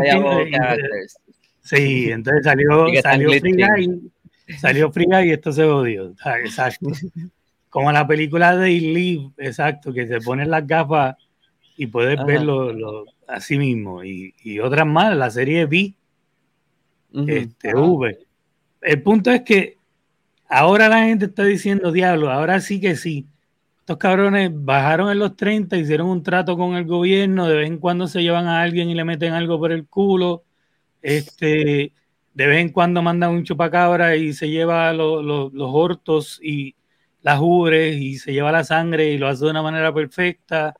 [SPEAKER 3] Sí, entonces salió, salió Free Guy, salió Free y esto se odió. Exacto. Como la película de Live, exacto, que se ponen las gafas y puedes verlo así mismo. Y, otras más, la serie B, este, V. El punto es que ahora la gente está diciendo, diablo, ahora sí que sí. Estos cabrones bajaron en los 30, hicieron un trato con el gobierno, de vez en cuando se llevan a alguien y le meten algo por el culo. Este, de vez en cuando mandan un chupacabra y se lleva los hortos y las ubres y se lleva la sangre y lo hace de una manera perfecta.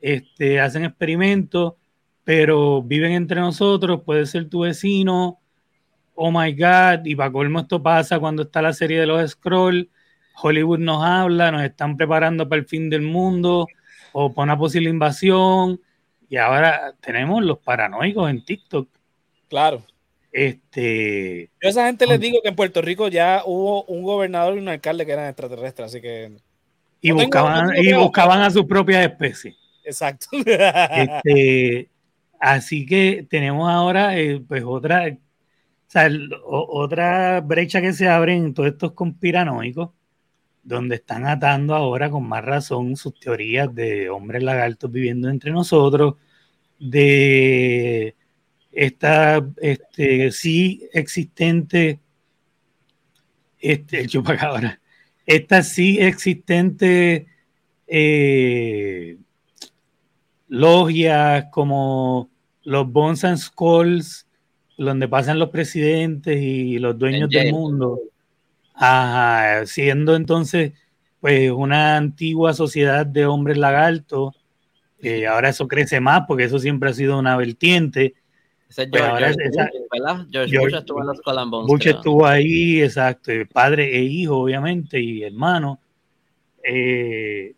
[SPEAKER 3] Este, hacen experimentos, pero viven entre nosotros, puede ser tu vecino. Oh my God, y para colmo esto pasa cuando está la serie de los Scroll. Hollywood nos habla, nos están preparando para el fin del mundo o para una posible invasión. Y ahora tenemos los paranoicos en TikTok.
[SPEAKER 1] Claro.
[SPEAKER 3] Este.
[SPEAKER 1] Yo a esa gente les digo que en Puerto Rico ya hubo un gobernador y un alcalde que eran extraterrestres, así que.
[SPEAKER 3] Y buscaban, y buscaban a su propia especie.
[SPEAKER 1] Exacto.
[SPEAKER 3] Este, así que tenemos ahora, eh, pues, otra, otra brecha que se abre en todos estos conspiranoicos, donde están atando ahora con más razón sus teorías de hombres lagartos viviendo entre nosotros, de esta este, sí existente, este, el chupacabra, esta sí existente eh, logias como los Bones and Skulls, donde pasan los presidentes y los dueños del mundo, siendo entonces pues una antigua sociedad de hombres lagartos, ahora eso crece más porque eso siempre ha sido una vertiente
[SPEAKER 2] ese pues George, ¿verdad? George, Bush estuvo en los Columbus.
[SPEAKER 3] Bush estuvo ahí, exacto, padre e hijo, obviamente, y hermano. Eh,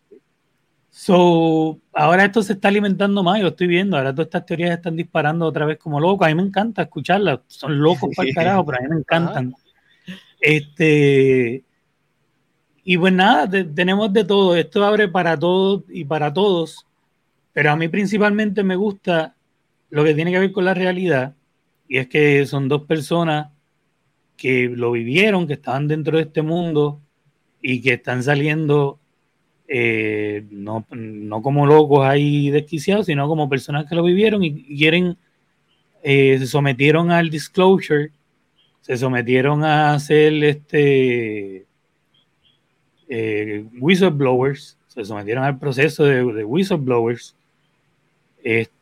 [SPEAKER 3] so, ahora esto se está alimentando más, yo lo estoy viendo. Ahora todas estas teorías están disparando otra vez como locos. A mí me encanta escucharlas. Son locos para el carajo, pero a mí me encantan. Este. Y pues nada, tenemos de todo. Esto abre para todos y para todos. Pero a mí principalmente me gusta lo que tiene que ver con la realidad, y es que son dos personas que lo vivieron, que estaban dentro de este mundo y que están saliendo eh, no, como locos ahí desquiciados, sino como personas que lo vivieron y quieren, eh, se sometieron al disclosure, se sometieron a hacer este eh, whistleblowers, se sometieron al proceso de, de whistleblowers. Este,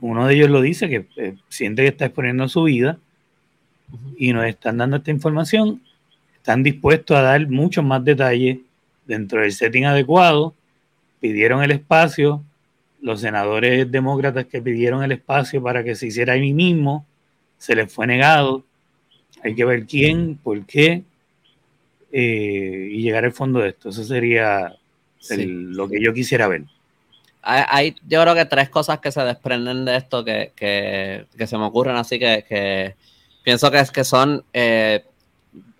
[SPEAKER 3] uno de ellos lo dice, que eh, siente que está exponiendo su vida y nos están dando esta información, están dispuestos a dar muchos más detalles dentro del setting adecuado, pidieron el espacio, los senadores demócratas que pidieron el espacio para que se hiciera ahí mismo, se les fue negado, hay que ver quién, por qué, eh, y llegar al fondo de esto. Eso sería lo que yo quisiera ver
[SPEAKER 2] hay, yo creo que tres cosas que se desprenden de esto que, se me ocurren, así que, pienso que, es, que son eh,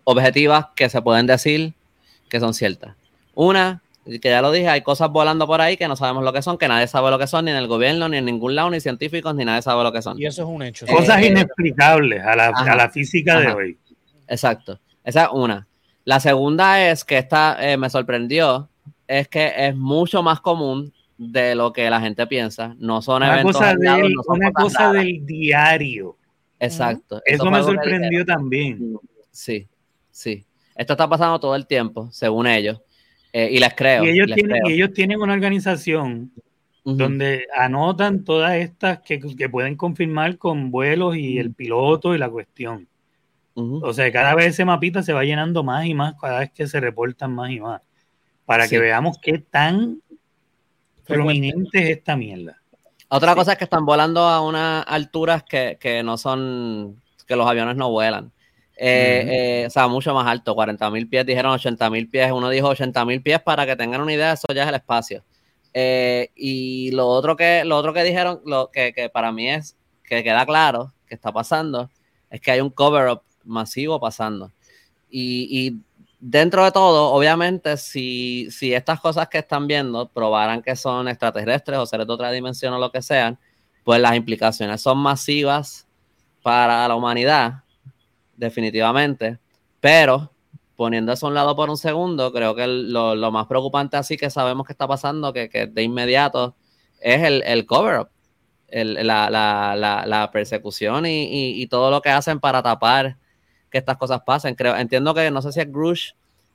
[SPEAKER 2] objetivas que se pueden decir que son ciertas. Una, que ya lo dije, hay cosas volando por ahí que no sabemos lo que son, que nadie sabe lo que son, ni en el gobierno, ni en ningún lado, ni científicos, ni nadie sabe lo que son.
[SPEAKER 1] Y eso es un hecho.
[SPEAKER 3] Cosas eh, inexplicables a la, física de hoy.
[SPEAKER 2] Exacto. Esa es una. La segunda es que esta eh, me sorprendió, es que es mucho más común de lo que la gente piensa. No son
[SPEAKER 3] una cosa, una cosa del diario.
[SPEAKER 2] Exacto.
[SPEAKER 3] Eso, me sorprendió también.
[SPEAKER 2] Sí, sí. Esto está pasando todo el tiempo, según ellos. Eh, y les creo.
[SPEAKER 3] Y ellos, tienen, ellos tienen una organización donde anotan todas estas que, pueden confirmar con vuelos y el piloto y la cuestión. O sea, cada vez ese mapita se va llenando más y más, cada vez que se reportan más y más. Para que veamos qué tan prominente es esta mierda.
[SPEAKER 2] Otra cosa es que están volando a unas alturas que, no son, que los aviones no vuelan. Eh, eh, o sea, mucho más alto, 40 mil pies, dijeron 80 mil pies, uno dijo 80 mil pies para que tengan una idea, eso ya es el espacio. Eh, y lo otro que, lo otro que dijeron, lo que, que, para mí es, que queda claro que está pasando, es que hay un cover-up masivo pasando. Y, y dentro de todo, obviamente, si, si estas cosas que están viendo probaran que son extraterrestres o seres de otra dimensión o lo que sean, pues las implicaciones son masivas para la humanidad, definitivamente, pero poniendo eso a un lado por un segundo, creo que lo, más preocupante así que sabemos que está pasando, que, de inmediato, es el, el cover-up, la, la, la, persecución y, y, todo lo que hacen para tapar que estas cosas pasen. Creo, entiendo que no sé si es Grush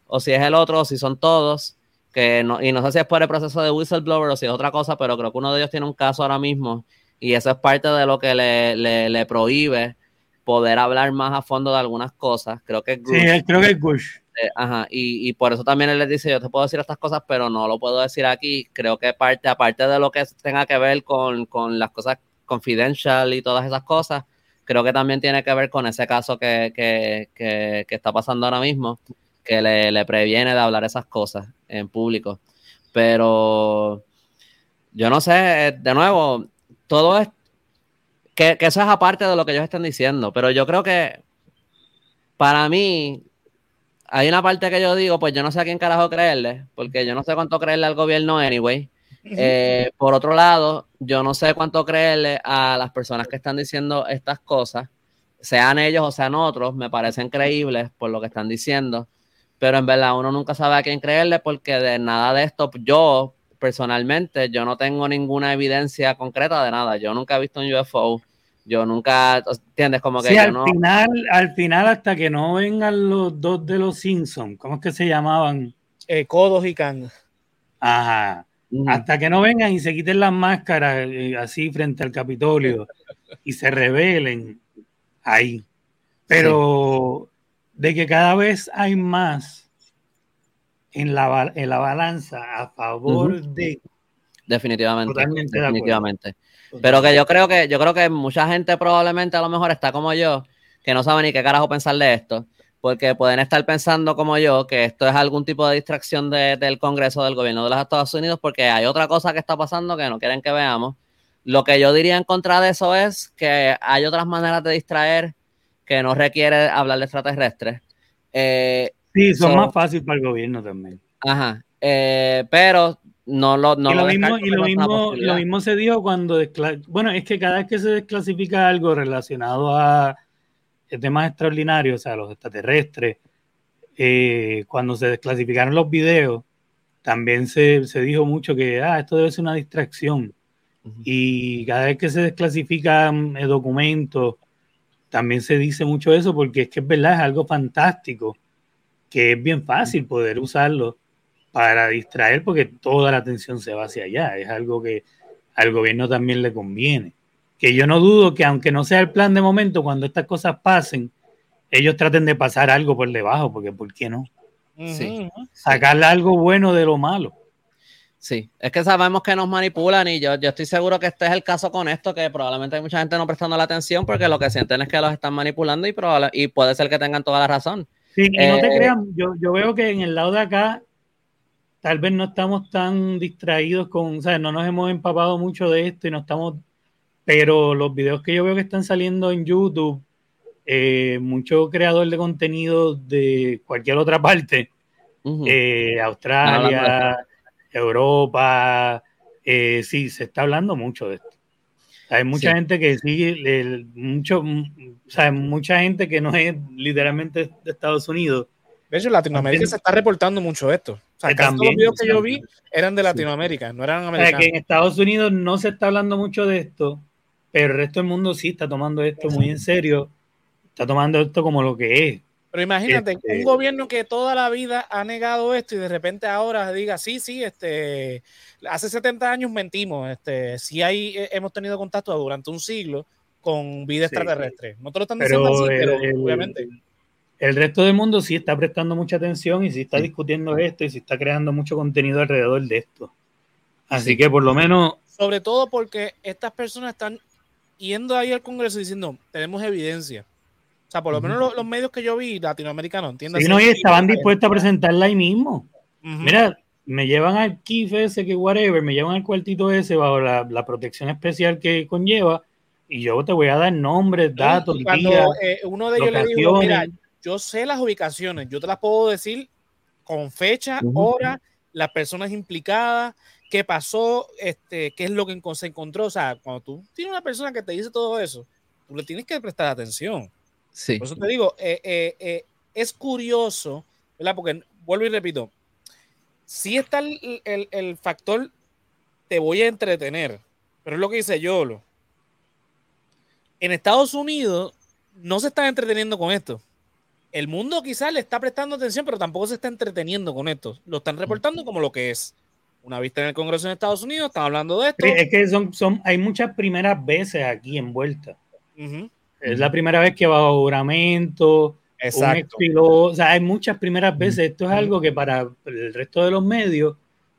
[SPEAKER 2] o si es el otro o si son todos, que no, y no sé si es por el proceso de whistleblower o si es otra cosa, pero creo que uno de ellos tiene un caso ahora mismo y eso es parte de lo que le, le, le prohíbe poder hablar más a fondo de algunas cosas. Creo que
[SPEAKER 3] Grush. Sí, creo que es Grush.
[SPEAKER 2] Eh, ajá, y, y, por eso también él les dice, yo te puedo decir estas cosas, pero no lo puedo decir aquí. Creo que parte, aparte de lo que tenga que ver con, con las cosas confidential y todas esas cosas, creo que también tiene que ver con ese caso que, que, que, está pasando ahora mismo, que le, le, previene de hablar esas cosas en público. Pero yo no sé, eh, de nuevo, todo es que, que eso es aparte de lo que ellos están diciendo, pero yo creo que para mí hay una parte que yo digo, pues yo no sé a quién carajo creerle, porque yo no sé cuánto creerle al gobierno anyway. Eh, por otro lado, yo no sé cuánto creerle a las personas que están diciendo estas cosas, sean ellos o sean otros, me parecen creíbles por lo que están diciendo, pero en verdad uno nunca sabe a quién creerle porque de nada de esto, yo personalmente, yo no tengo ninguna evidencia concreta de nada, yo nunca he visto un UFO, yo nunca, ¿entiendes? Como que
[SPEAKER 3] sí, al final, al final hasta que no vengan los dos de los Simpsons, ¿cómo es que se llamaban?
[SPEAKER 1] Eh, Codos y Kang.
[SPEAKER 3] Ajá. Hasta que no vengan y se quiten las máscaras eh, así frente al Capitolio y se rebelen ahí. Pero de que cada vez hay más en la, en la balanza a favor de.
[SPEAKER 2] Definitivamente. definitivamente. Pero que yo creo que, yo creo que mucha gente probablemente a lo mejor está como yo, que no sabe ni qué carajo pensar de esto porque pueden estar pensando como yo que esto es algún tipo de distracción del Congreso del gobierno de los Estados Unidos porque hay otra cosa que está pasando que no quieren que veamos. Lo que yo diría en contra de eso es que hay otras maneras de distraer que no requiere hablar de extraterrestres. Eh,
[SPEAKER 3] sí, son más fáciles para el gobierno también.
[SPEAKER 2] Ajá, eh, pero no lo, no
[SPEAKER 3] y lo, mismo, y lo mismo, lo mismo se dijo cuando, bueno, es que cada vez que se desclasifica algo relacionado a temas extraordinarios, o sea, los extraterrestres, eh, cuando se desclasificaron los videos, también se, se, dijo mucho que ah, esto debe ser una distracción. Y cada vez que se desclasifican eh, documentos, también se dice mucho eso porque es que es verdad, es algo fantástico, que es bien fácil poder usarlo para distraer porque toda la atención se va hacia allá. Es algo que al gobierno también le conviene que yo no dudo que aunque no sea el plan de momento, cuando estas cosas pasen, ellos traten de pasar algo por debajo, porque ¿por qué no? Sí. Sacarle algo bueno de lo malo.
[SPEAKER 2] Sí, es que sabemos que nos manipulan y yo, yo estoy seguro que este es el caso con esto, que probablemente hay mucha gente no prestando la atención porque lo que sienten es que los están manipulando y, y puede ser que tengan toda la razón.
[SPEAKER 3] Sí, y no te eh, crean, yo, yo veo que en el lado de acá tal vez no estamos tan distraídos con, o sea, no nos hemos empapado mucho de esto y no estamos pero los videos que yo veo que están saliendo en YouTube, eh, mucho creador de contenido de cualquier otra parte, eh, Australia, Europa, eh, sí, se está hablando mucho de esto. Hay mucha gente que sigue, mucho, o sea, mucha gente que no es literalmente de Estados Unidos.
[SPEAKER 1] De hecho, en Latinoamérica se está reportando mucho esto. O sea, todos los videos que yo vi eran de Latinoamérica, no eran americanos.
[SPEAKER 3] O sea, que en Estados Unidos no se está hablando mucho de esto, pero el resto del mundo sí está tomando esto muy en serio, está tomando esto como lo que es.
[SPEAKER 1] Pero imagínate, este un gobierno que toda la vida ha negado esto y de repente ahora diga, sí, sí, este, hace 70 años mentimos, este, sí hay, eh, hemos tenido contacto durante un siglo con vida extraterrestre. No te lo están diciendo así, pero obviamente.
[SPEAKER 3] El resto del mundo sí está prestando mucha atención y sí está discutiendo esto y sí está creando mucho contenido alrededor de esto. Así que por lo menos...
[SPEAKER 1] Sobre todo porque estas personas están yendo ahí al Congreso diciendo, tenemos evidencia. O sea, por lo menos los, medios que yo vi latinoamericanos, ¿entiendes?
[SPEAKER 3] Sí, no, y estaban dispuestos a presentarla ahí mismo. Mira, me llevan al KIF ese, que whatever, me llevan al cuartito ese bajo la, protección especial que conlleva y yo te voy a dar nombres, datos,
[SPEAKER 1] cuando, eh, uno de ellos le dijo, mira, yo sé las ubicaciones, yo te las puedo decir con fecha, hora, las personas implicadas, qué pasó, este, qué es lo que se encontró. O sea, cuando tú tienes una persona que te dice todo eso, tú le tienes que prestar atención. Sí. Por eso te digo, eh, eh, eh, es curioso ¿verdad? Porque vuelvo y repito, si está el, factor te voy a entretener, pero es lo que dice Yolo. En Estados Unidos no se están entreteniendo con esto. El mundo quizás le está prestando atención, pero tampoco se está entreteniendo con esto. Lo están reportando como lo que es. Una vista en el Congreso en Estados Unidos, están hablando de esto.
[SPEAKER 3] Es que son, son, hay muchas primeras veces aquí envueltas. Es la primera vez que bajo juramento, Exacto. o sea, hay muchas primeras veces. Esto es algo que para el resto de los medios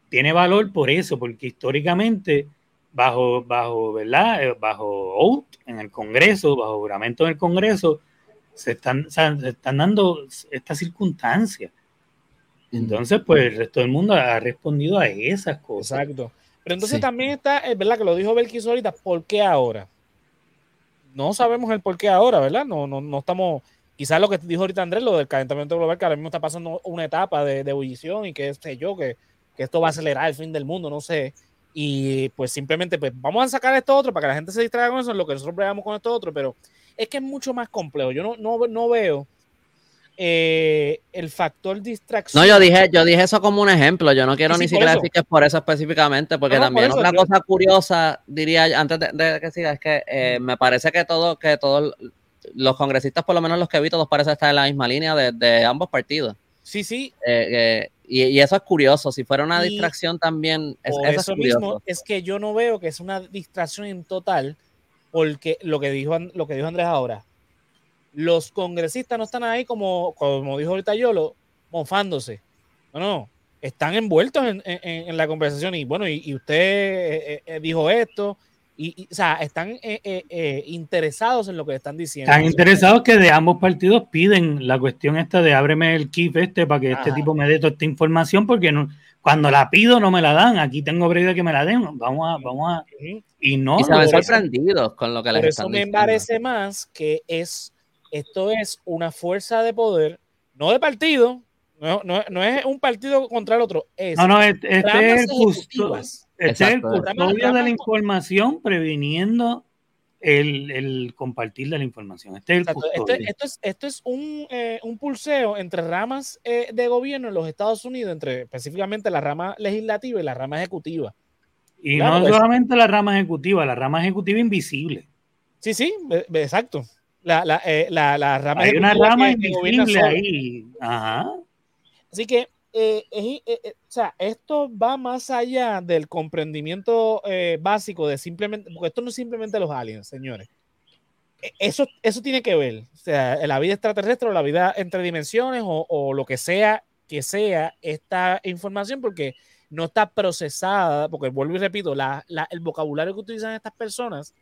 [SPEAKER 3] tiene valor por eso, porque históricamente, bajo, bajo, ¿verdad? Eh, bajo oath en el Congreso, bajo juramento en el Congreso, se están, se están dando estas circunstancias. Entonces, pues el resto del mundo ha respondido a esas cosas.
[SPEAKER 1] Exacto. Pero entonces también está, es verdad que lo dijo Belkis ahorita, ¿por qué ahora? No sabemos el por qué ahora, ¿verdad? No, no, no estamos, quizás lo que dijo ahorita Andrés, lo del calentamiento global, que ahora mismo está pasando una etapa de, de ebullición y que sé yo, que, que, esto va a acelerar el fin del mundo, no sé. Y pues simplemente, pues vamos a sacar esto otro para que la gente se distraiga con eso, en lo que nosotros veamos con esto otro, pero es que es mucho más complejo. Yo no, no, no veo eh, el factor distracción.
[SPEAKER 2] No, yo dije, yo dije eso como un ejemplo. Yo no quiero ni siquiera decir que es por eso específicamente, porque también otra cosa curiosa, diría antes de, que siga, es que eh, me parece que todo, que todos los congresistas, por lo menos los que vi, todos parecen estar en la misma línea de, ambos partidos.
[SPEAKER 1] Sí, sí.
[SPEAKER 2] Eh, y, eso es curioso. Si fuera una distracción también, es, eso, es mismo
[SPEAKER 1] es que yo no veo que es una distracción en total, porque lo que dijo, lo que dijo Andrés ahora, los congresistas no están ahí como, como dijo ahorita Yolo, mofándose. No, no, están envueltos en, la conversación y bueno, y, usted eh, eh, dijo esto, y, o sea, están eh, interesados en lo que están diciendo.
[SPEAKER 3] Están interesados que de ambos partidos piden la cuestión esta de ábreme el KIF este para que este tipo me dé toda esta información, porque no, cuando la pido no me la dan, aquí tengo de que me la den, vamos a, vamos a, y no.
[SPEAKER 2] Y se ven sorprendidos con lo que les
[SPEAKER 1] Por eso me parece más que es esto es una fuerza de poder, no de partido, no, no, es un partido contra el otro. Es
[SPEAKER 3] no, no, este, es el justo, este es el custodio de la información previniendo el, el, compartir de la información. Este es el
[SPEAKER 1] este, esto, es, esto es un, eh, un pulseo entre ramas eh, de gobierno en los Estados Unidos, entre específicamente la rama legislativa y la rama ejecutiva.
[SPEAKER 3] Y no pues. solamente la rama ejecutiva, la rama ejecutiva invisible.
[SPEAKER 1] Sí, sí, exacto la, la, eh, la, la rama
[SPEAKER 3] Hay una rama invisible ahí. Ajá.
[SPEAKER 1] Así que, eh, eh, eh, o sea, esto va más allá del comprendimiento básico de simplemente, porque esto no es simplemente los aliens, señores. E, eso, eso tiene que ver, o sea, la vida extraterrestre o la vida entre dimensiones o, o lo que sea que sea esta información, porque no está procesada, porque vuelvo y repito, la, la, el vocabulario que utilizan estas personas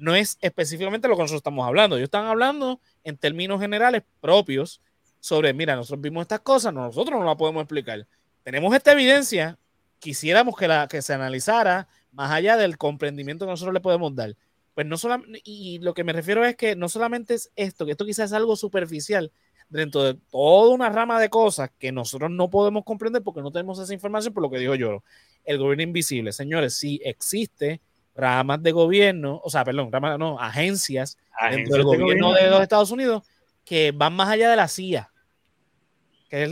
[SPEAKER 1] no es específicamente lo que nosotros estamos hablando. Ellos están hablando en términos generales propios sobre, mira, nosotros vimos estas cosas, nosotros no la podemos explicar. Tenemos esta evidencia, quisiéramos que, la, que se analizara más allá del comprendimiento que nosotros le podemos dar. Pues no solamente, y lo que me refiero es que no solamente es esto, que esto quizás es algo superficial dentro de toda una rama de cosas que nosotros no podemos comprender porque no tenemos esa información, por lo que digo yo, el gobierno invisible. Señores, sí existe ramas de gobierno, o sea, perdón, ramas, no, agencias, dentro del gobierno, de los Estados Unidos que van más allá de la CIA.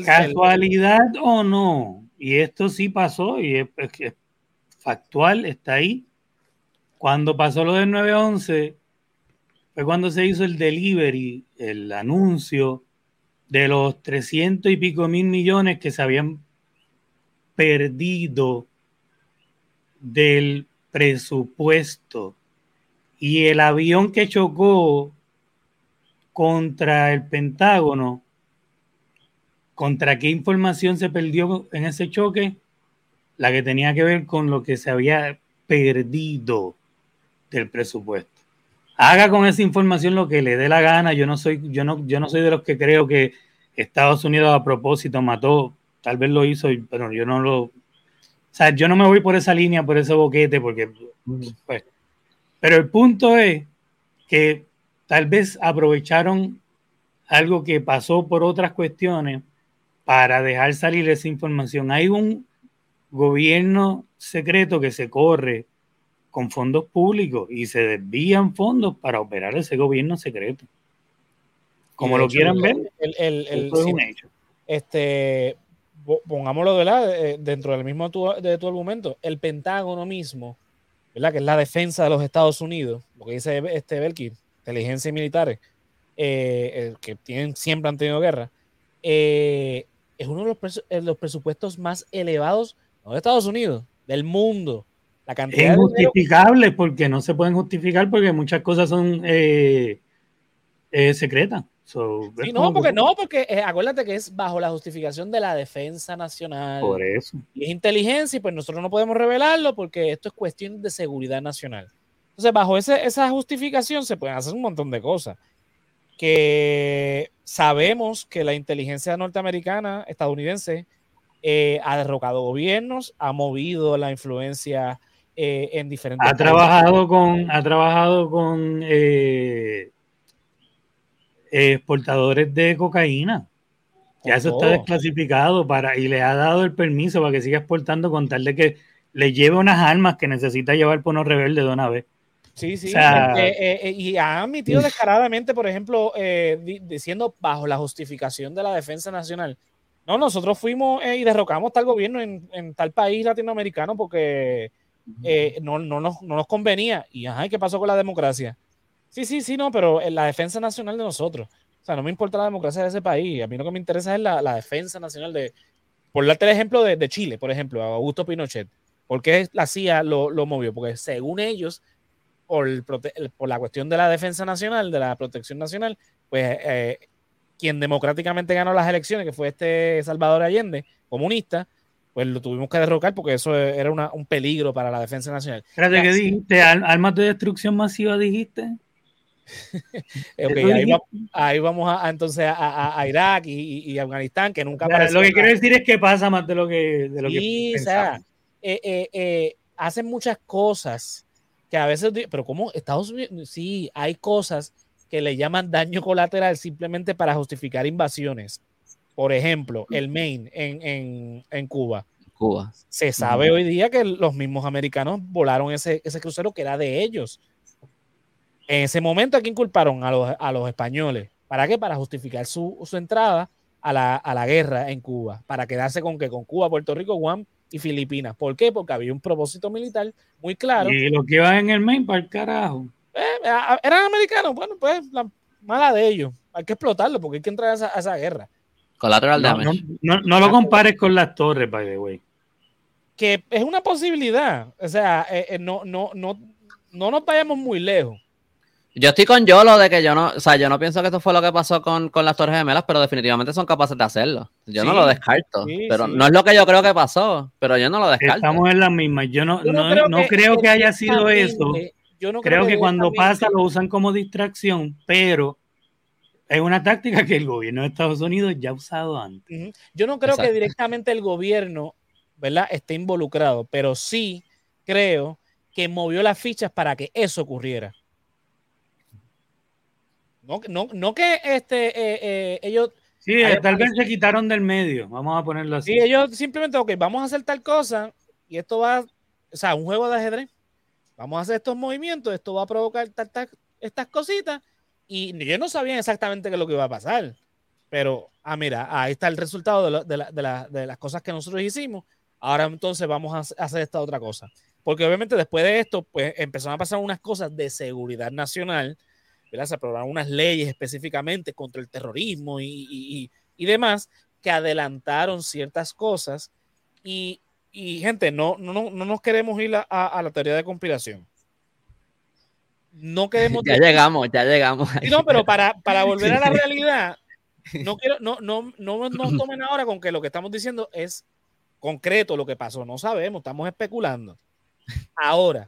[SPEAKER 3] Casualidad o no, y esto sí pasó y es, factual, está ahí. Cuando pasó lo del 911, fue cuando se hizo el delivery, el anuncio de los 300 y pico mil millones que se habían perdido del presupuesto. Y el avión que chocó contra el Pentágono, ¿contra qué información se perdió en ese choque? La que tenía que ver con lo que se había perdido del presupuesto. Haga con esa información lo que le dé la gana. Yo no soy, yo no, yo no soy de los que creo que Estados Unidos a propósito mató, tal vez lo hizo, pero yo no lo, sea, yo no me voy por esa línea, por ese boquete, porque, pues, pero el punto es que tal vez aprovecharon algo que pasó por otras cuestiones para dejar salir esa información. Hay un gobierno secreto que se corre con fondos públicos y se desvían fondos para operar ese gobierno secreto. Como lo quieran ver,
[SPEAKER 1] el, el, es un hecho este, pongámoslo eh, dentro del mismo de tu argumento, el Pentágono mismo, ¿verdad? que es la defensa de los Estados Unidos, lo que dice este Belkin, inteligencia y militares, eh, que tienen, siempre han tenido guerra, eh, es uno de los, los, presupuestos más elevados no de Estados Unidos, del mundo.
[SPEAKER 3] La cantidad es injustificable porque no se pueden justificar porque muchas cosas son secretas
[SPEAKER 1] no, porque no, porque eh, acuérdate que es bajo la justificación de la defensa nacional.
[SPEAKER 3] Por eso.
[SPEAKER 1] Y es inteligencia y pues nosotros no podemos revelarlo porque esto es cuestión de seguridad nacional. Entonces, bajo esa justificación se pueden hacer un montón de cosas. Que sabemos que la inteligencia norteamericana, estadounidense, eh, ha derrocado gobiernos, ha movido la influencia eh, en diferentes.
[SPEAKER 3] Ha trabajado con, ha trabajado con exportadores de cocaína. Ya eso está desclasificado para, y le ha dado el permiso para que siga exportando con tal de que le lleve unas armas que necesita llevar por unos rebeldes de una vez.
[SPEAKER 1] Sí, sí. Eh, eh, y ha admitido descaradamente, por ejemplo, eh, diciendo bajo la justificación de la defensa nacional. No, nosotros fuimos y derrocamos tal gobierno en, tal país latinoamericano porque no, no, nos, no nos convenía. Y ajá, ¿qué pasó con la democracia? Sí, sí, sí, no, pero en la defensa nacional de nosotros. O sea, no me importa la democracia de ese país. A mí lo que me interesa es la, defensa nacional de. Por darte el ejemplo de, Chile, por ejemplo, Augusto Pinochet. ¿Por qué la CIA lo, movió? Porque según ellos, por, por, la cuestión de la defensa nacional, de la protección nacional, pues eh, quien democráticamente ganó las elecciones, que fue este Salvador Allende, comunista, pues lo tuvimos que derrocar porque eso era un peligro para la defensa nacional.
[SPEAKER 3] Espérate, ¿qué dijiste? ¿Armas de destrucción masiva dijiste?
[SPEAKER 1] ahí, vamos a, entonces a, Irak y, Afganistán, que nunca
[SPEAKER 3] Lo que quiero decir es que pasa más de lo que, de lo
[SPEAKER 1] sí, o sea, eh, eh, eh, hacen muchas cosas que a veces, pero como Estados Unidos, sí, hay cosas que le llaman daño colateral simplemente para justificar invasiones. Por ejemplo, el Maine en, en, Cuba.
[SPEAKER 2] Cuba.
[SPEAKER 1] Se sabe hoy día que los mismos americanos volaron ese, ese crucero que era de ellos. En ese momento, ¿a quién culparon? A los, a los españoles. ¿Para qué? Para justificar su, su entrada a la, a la, guerra en Cuba. Para quedarse con qué? Con Cuba, Puerto Rico, Guam y Filipinas. ¿Por qué? Porque había un propósito militar muy claro.
[SPEAKER 3] Y lo que iban en el main para el carajo.
[SPEAKER 1] Eh, eran americanos. Bueno, pues la mala de ellos. Hay que explotarlo porque hay que entrar a esa, a esa guerra.
[SPEAKER 2] Collateral
[SPEAKER 3] no, damage. No, no, lo compares con las torres, by the way.
[SPEAKER 1] Que es una posibilidad. O sea, eh, eh, no, no, no, no nos vayamos muy lejos.
[SPEAKER 2] Yo estoy con Yolo de que yo no, o sea, yo no pienso que esto fue lo que pasó con, las Torres Gemelas, pero definitivamente son capaces de hacerlo. Yo no lo descarto. pero no es lo que yo creo que pasó, pero yo no lo descarto.
[SPEAKER 3] Estamos en la misma. Yo no, no, creo, que, haya sido eso. Yo no creo, que, cuando pasa lo usan como distracción, pero es una táctica que el gobierno de Estados Unidos ya ha usado antes.
[SPEAKER 1] Yo no creo que directamente el gobierno, ¿verdad?, esté involucrado, pero sí creo que movió las fichas para que eso ocurriera. No, no, no que este, eh, eh, ellos...
[SPEAKER 3] Sí, tal vez se quitaron del medio, vamos a ponerlo así.
[SPEAKER 1] Sí, ellos simplemente, ok, vamos a hacer tal cosa y esto va, o sea, un juego de ajedrez. Vamos a hacer estos movimientos, esto va a provocar estas cositas y ellos no sabían exactamente qué es lo que iba a pasar. Pero, ah, mira, ahí está el resultado de, de las cosas que nosotros hicimos. Ahora entonces vamos a hacer esta otra cosa. Porque obviamente después de esto, pues empezaron a pasar unas cosas de seguridad nacional se aprobaron unas leyes específicamente contra el terrorismo y, demás que adelantaron ciertas cosas. Y, gente, no, no, no, nos queremos ir a, la teoría de conspiración. No queremos.
[SPEAKER 2] Ya llegamos, ya llegamos.
[SPEAKER 1] no, pero para, para volver a la realidad, no quiero, no, no, no nos tomen ahora con que lo que estamos diciendo es concreto lo que pasó. No sabemos, estamos especulando. Ahora,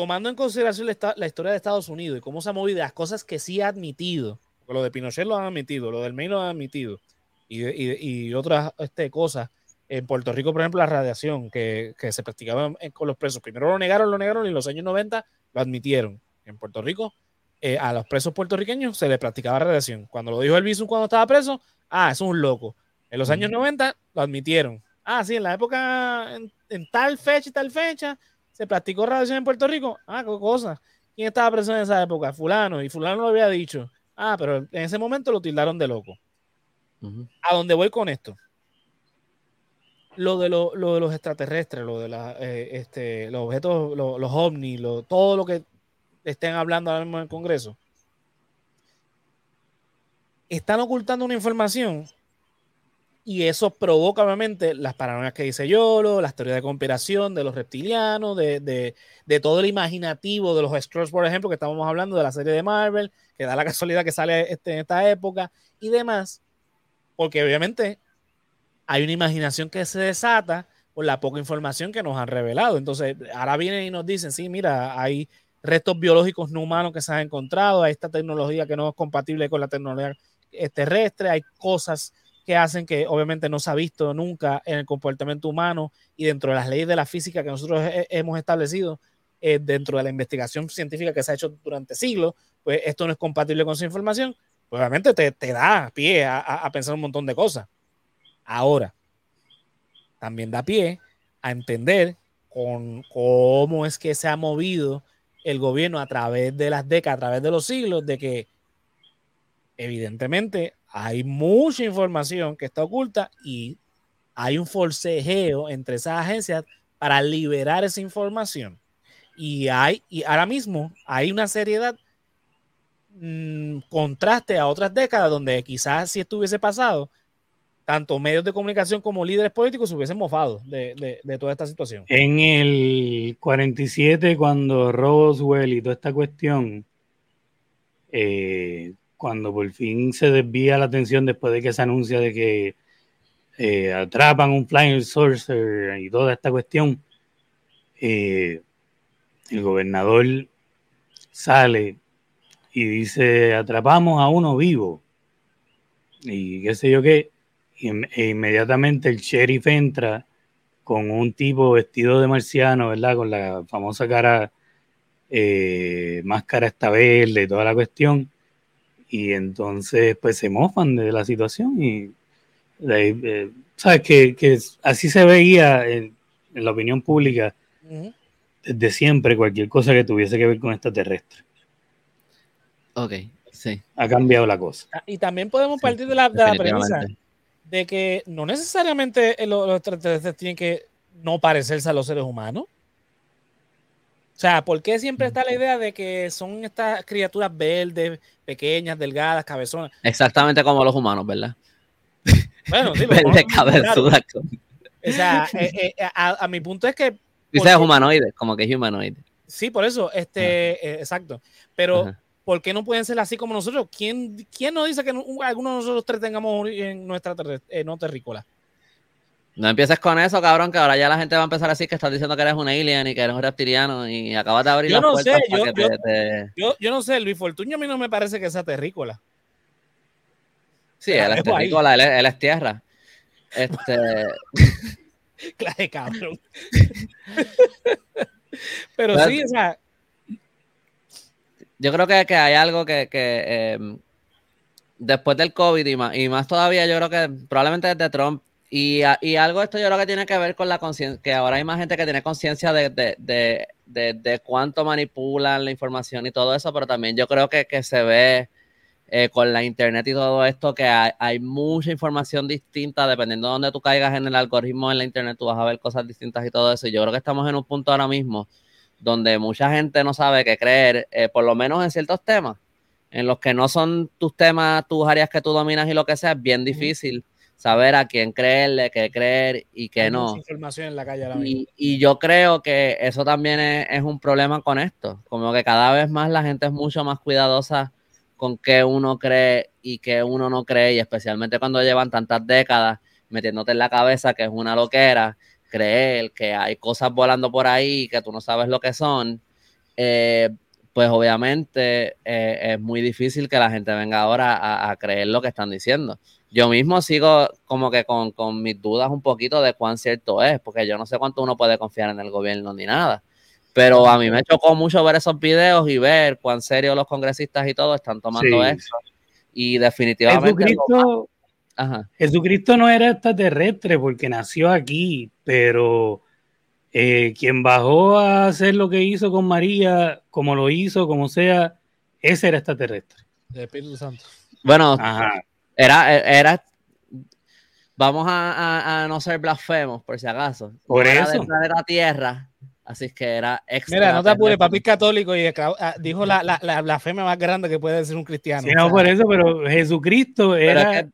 [SPEAKER 1] tomando en consideración la, historia de Estados Unidos y cómo se ha movido, las cosas que sí ha admitido, porque lo de Pinochet lo han admitido, lo del Maine lo han admitido, y, otras este, cosas. En Puerto Rico, por ejemplo, la radiación que, se practicaba con los presos. Primero lo negaron, lo negaron y en los años 90 lo admitieron. En Puerto Rico, eh, a los presos puertorriqueños se les practicaba radiación. Cuando lo dijo el Bisum cuando estaba preso, ah, es un loco. En los años 90 lo admitieron. Ah, sí, en la época, en tal fecha y tal fecha, se practicó radiación en Puerto Rico. Ah, qué cosa. ¿Quién estaba preso en esa época? Fulano. Y Fulano lo había dicho. Ah, pero en ese momento lo tildaron de loco. A dónde voy con esto. Lo de, lo, de los extraterrestres, lo de la, eh, este, los objetos, los ovnis, todo lo que estén hablando ahora mismo en el Congreso, están ocultando una información y eso provoca obviamente las paranoias que dice Yolo, las teorías de conspiración de los reptilianos, de, todo el imaginativo de los Strokes, por ejemplo, que estábamos hablando de la serie de Marvel, que da la casualidad que sale este, en esta época y demás, porque obviamente hay una imaginación que se desata por la poca información que nos han revelado. Entonces, ahora vienen y nos dicen, sí, mira, hay restos biológicos no humanos que se han encontrado, hay esta tecnología que no es compatible con la tecnología terrestre, hay cosas que hacen que obviamente no se ha visto nunca en el comportamiento humano y dentro de las leyes de la física que nosotros hemos establecido, eh, dentro de la investigación científica que se ha hecho durante siglos, pues esto no es compatible con su información, pues obviamente te, te da pie a, a, pensar un montón de cosas. Ahora, también da pie a entender con cómo es que se ha movido el gobierno a través de las décadas, a través de los siglos, de que evidentemente hay mucha información que está oculta y hay un forcejeo entre esas agencias para liberar esa información. Y hay, y ahora mismo hay una seriedad mm, contraste a otras décadas donde quizás si estuviese pasado, tanto medios de comunicación como líderes políticos se hubiesen mofado de, toda esta situación.
[SPEAKER 3] En el 47, cuando Roswell y toda esta cuestión, eh, cuando por fin se desvía la atención después de que se anuncia de que eh, atrapan un flying saucer y toda esta cuestión, eh, el gobernador sale y dice, atrapamos a uno vivo. Y qué sé yo qué. e inmediatamente el sheriff entra con un tipo vestido de marciano, ¿verdad? Con la famosa cara, eh, máscara esta verde, toda la cuestión y entonces pues se mofan de la situación y eh, sabes que, así se veía en, la opinión pública desde siempre cualquier cosa que tuviese que ver con extraterrestre.
[SPEAKER 2] Ok, sí.
[SPEAKER 3] Ha cambiado la cosa.
[SPEAKER 1] Ah, y también podemos partir de la, de la premisa de que no necesariamente los extraterrestres tienen que no parecerse a los seres humanos. O sea, ¿por qué siempre está la idea de que son estas criaturas verdes, pequeñas, delgadas, cabezonas?
[SPEAKER 2] Exactamente como los humanos, ¿verdad?
[SPEAKER 1] Bueno, sí, Verde, cabezuda. O sea, eh, eh, a, mi punto es que.
[SPEAKER 2] Dices humanoide, como que es humanoide.
[SPEAKER 1] Sí, por eso, este, eh, exacto. Pero, ¿por qué no pueden ser así como nosotros? ¿Quién, quién nos dice que alguno de nosotros tres tengamos en nuestra no terrícola?
[SPEAKER 2] No empieces con eso, cabrón, que ahora ya la gente va a empezar a decir que estás diciendo que eres un alien y que eres un reptiliano y acabas de abrir
[SPEAKER 1] yo
[SPEAKER 2] las puertas
[SPEAKER 1] yo, yo, Yo, yo, no sé, Luis Fortuño a mí no me parece que sea terrícola.
[SPEAKER 2] Sí, él es terrícola, él es, tierra. Este...
[SPEAKER 1] claro, cabrón. Pero sí, o sea...
[SPEAKER 2] Yo creo que, que hay algo que, que em, después del COVID y más, y más todavía, yo creo que probablemente desde Trump y, y, algo de esto yo creo que tiene que ver con la conciencia, que ahora hay más gente que tiene conciencia de, de, de, de, cuánto manipulan la información y todo eso, pero también yo creo que, que se ve eh, con la internet y todo esto que hay, hay, mucha información distinta, dependiendo de dónde tú caigas en el algoritmo en la internet, tú vas a ver cosas distintas y todo eso. Y yo creo que estamos en un punto ahora mismo donde mucha gente no sabe qué creer, eh, por lo menos en ciertos temas, en los que no son tus temas, tus áreas que tú dominas y lo que sea, es bien difícil saber a quién creerle, qué creer y qué no.
[SPEAKER 1] información en la calle
[SPEAKER 2] y, yo creo que eso también es, un problema con esto, como que cada vez más la gente es mucho más cuidadosa con qué uno cree y qué uno no cree, y especialmente cuando llevan tantas décadas metiéndote en la cabeza que es una loquera, creer que hay cosas volando por ahí que tú no sabes lo que son, eh, pues obviamente eh, es muy difícil que la gente venga ahora a creer lo que están diciendo yo mismo sigo como que con, mis dudas un poquito de cuán cierto es, porque yo no sé cuánto uno puede confiar en el gobierno ni nada. Pero a mí me chocó mucho ver esos videos y ver cuán serio los congresistas y todo están tomando eso. Y definitivamente.
[SPEAKER 3] Jesucristo, Jesucristo no era extraterrestre porque nació aquí, pero eh, quien bajó a hacer lo que hizo con María, como lo hizo, como sea, ese era extraterrestre.
[SPEAKER 1] El Espíritu Santo.
[SPEAKER 2] Bueno, era, era vamos a, no ser blasfemos, por si acaso.
[SPEAKER 3] Por eso.
[SPEAKER 2] de la tierra, así que era
[SPEAKER 1] extra. Mira, no te apures, papi católico y ah, dijo la, la, blasfemia más grande que puede decir un cristiano.
[SPEAKER 3] Sí, no, por eso, pero Jesucristo era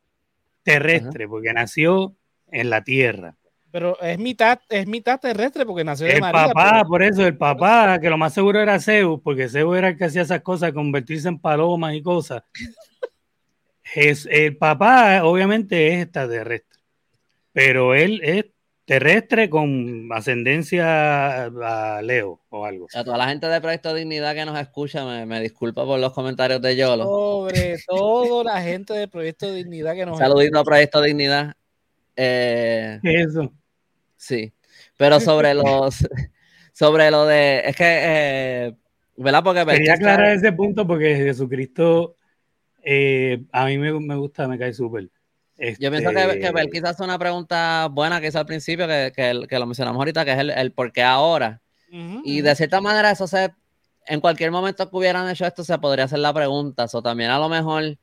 [SPEAKER 3] terrestre, porque nació en la tierra.
[SPEAKER 1] Pero es mitad, es mitad terrestre porque nació de
[SPEAKER 3] el
[SPEAKER 1] María.
[SPEAKER 3] El papá, por eso, el papá, que lo más seguro era Zeus, porque Zeus era el que hacía esas cosas, convertirse en palomas y cosas. Es, el papá, obviamente, es extraterrestre, pero él es terrestre con ascendencia a Leo o algo.
[SPEAKER 2] A toda la gente de Proyecto Dignidad que nos escucha, me, disculpa por los comentarios de Yolo.
[SPEAKER 1] Sobre todo la gente de Proyecto Dignidad que nos
[SPEAKER 2] Saludito a Proyecto Dignidad. Eh,
[SPEAKER 3] Eso.
[SPEAKER 2] Sí, pero sobre los, sobre lo de, es que, eh, ¿verdad? Porque
[SPEAKER 3] quería aclarar ese punto porque Jesucristo eh, a mí me, gusta, me cae súper.
[SPEAKER 2] Yo pienso que, que este quizás es una pregunta buena que hizo al principio, que, que, lo mencionamos ahorita, que es el, el por qué ahora. y de cierta manera eso se, en cualquier momento que hubieran hecho esto se podría hacer la pregunta, o también a lo mejor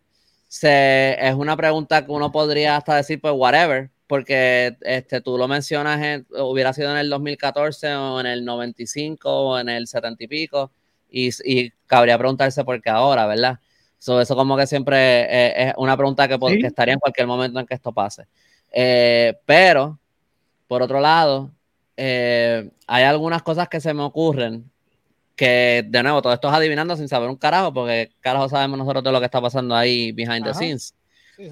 [SPEAKER 2] se, es una pregunta que uno podría hasta decir, pues, whatever, porque este, tú lo mencionas, hubiera sido en el 2014 o en el 95 o en el 70 y pico, y, y cabría preguntarse por qué ahora, ¿verdad? Eso como que siempre eh, es una pregunta que, estaría en cualquier momento en que esto pase. Eh, pero, por otro lado, eh, hay algunas cosas que se me ocurren que, de nuevo, todo esto es adivinando sin saber un carajo, porque carajo sabemos nosotros de lo que está pasando ahí behind the scenes.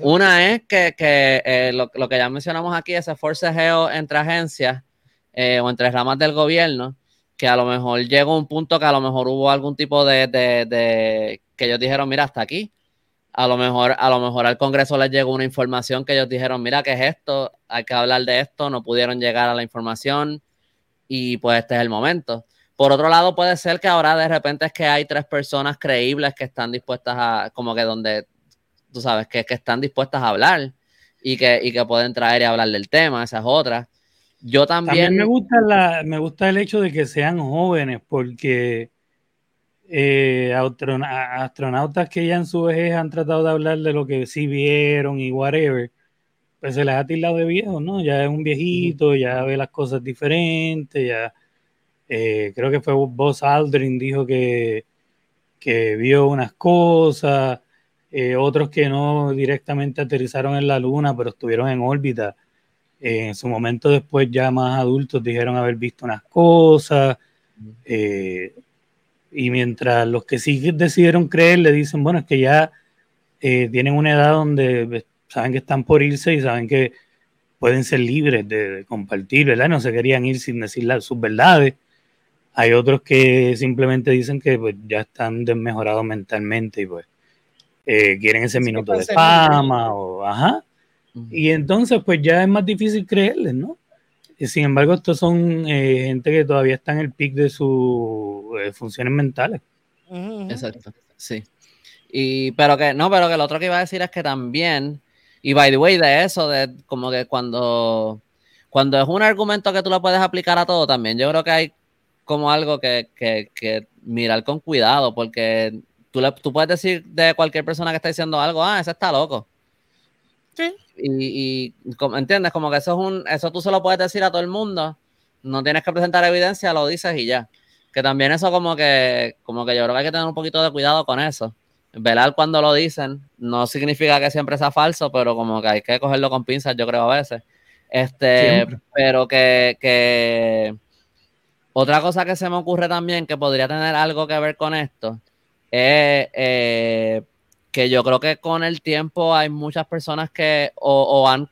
[SPEAKER 2] Una es que, que lo, lo, que ya mencionamos aquí, ese forcejeo entre agencias o entre ramas del gobierno, que a lo mejor llegó un punto que a lo mejor hubo algún tipo de, de, que ellos dijeron, mira, hasta aquí. A lo mejor, a lo mejor al Congreso les llegó una información que ellos dijeron, mira, ¿qué es esto? Hay que hablar de esto, no pudieron llegar a la información y pues este es el momento. Por otro lado, puede ser que ahora de repente es que hay tres personas creíbles que están dispuestas a, como que donde, tú sabes, que, que están dispuestas a hablar y que, y que pueden traer y hablar del tema, esas otras. Yo también.
[SPEAKER 3] me gusta, la, me gusta el hecho de que sean jóvenes, porque eh, astronautas que ya en su vejez han tratado de hablar de lo que sí vieron y whatever, pues se les ha tildado de viejo, ¿no? Ya es un viejito, ya ve las cosas diferentes, ya. Eh, creo que fue Buzz Aldrin dijo que, que vio unas cosas, eh, otros que no directamente aterrizaron en la luna, pero estuvieron en órbita en su momento después ya más adultos dijeron haber visto unas cosas. Eh, y mientras los que sí decidieron creer le dicen, bueno, es que ya eh, tienen una edad donde pues, saben que están por irse y saben que pueden ser libres de, compartir, ¿verdad? No se querían ir sin decir sus verdades. Hay otros que simplemente dicen que pues, ya están desmejorados mentalmente y pues eh, quieren ese minuto de fama o, ajá. Y entonces, pues ya es más difícil creerles, ¿no? sin embargo, estos son eh, gente que todavía está en el pic de eh, funciones mentales.
[SPEAKER 2] Exacto, sí. Y, pero que, no, pero que lo otro que iba a decir es que también, y by the way, de eso, de como que cuando, cuando es un argumento que tú lo puedes aplicar a todo, también yo creo que hay como algo que, que, que mirar con cuidado, porque tú, le, tú puedes decir de cualquier persona que está diciendo algo, ah, ese está loco. Sí. Y, ¿entiendes? Como que eso es un, eso tú se lo puedes decir a todo el mundo, no tienes que presentar evidencia, lo dices y ya. Que también eso como que, como que yo creo que hay que tener un poquito de cuidado con eso. Velar cuando lo dicen no significa que siempre sea falso, pero como que hay que cogerlo con pinzas, yo creo a veces. Este, pero que, que otra cosa que se me ocurre también que podría tener algo que ver con esto es eh, que yo creo que con el tiempo hay muchas personas que o, han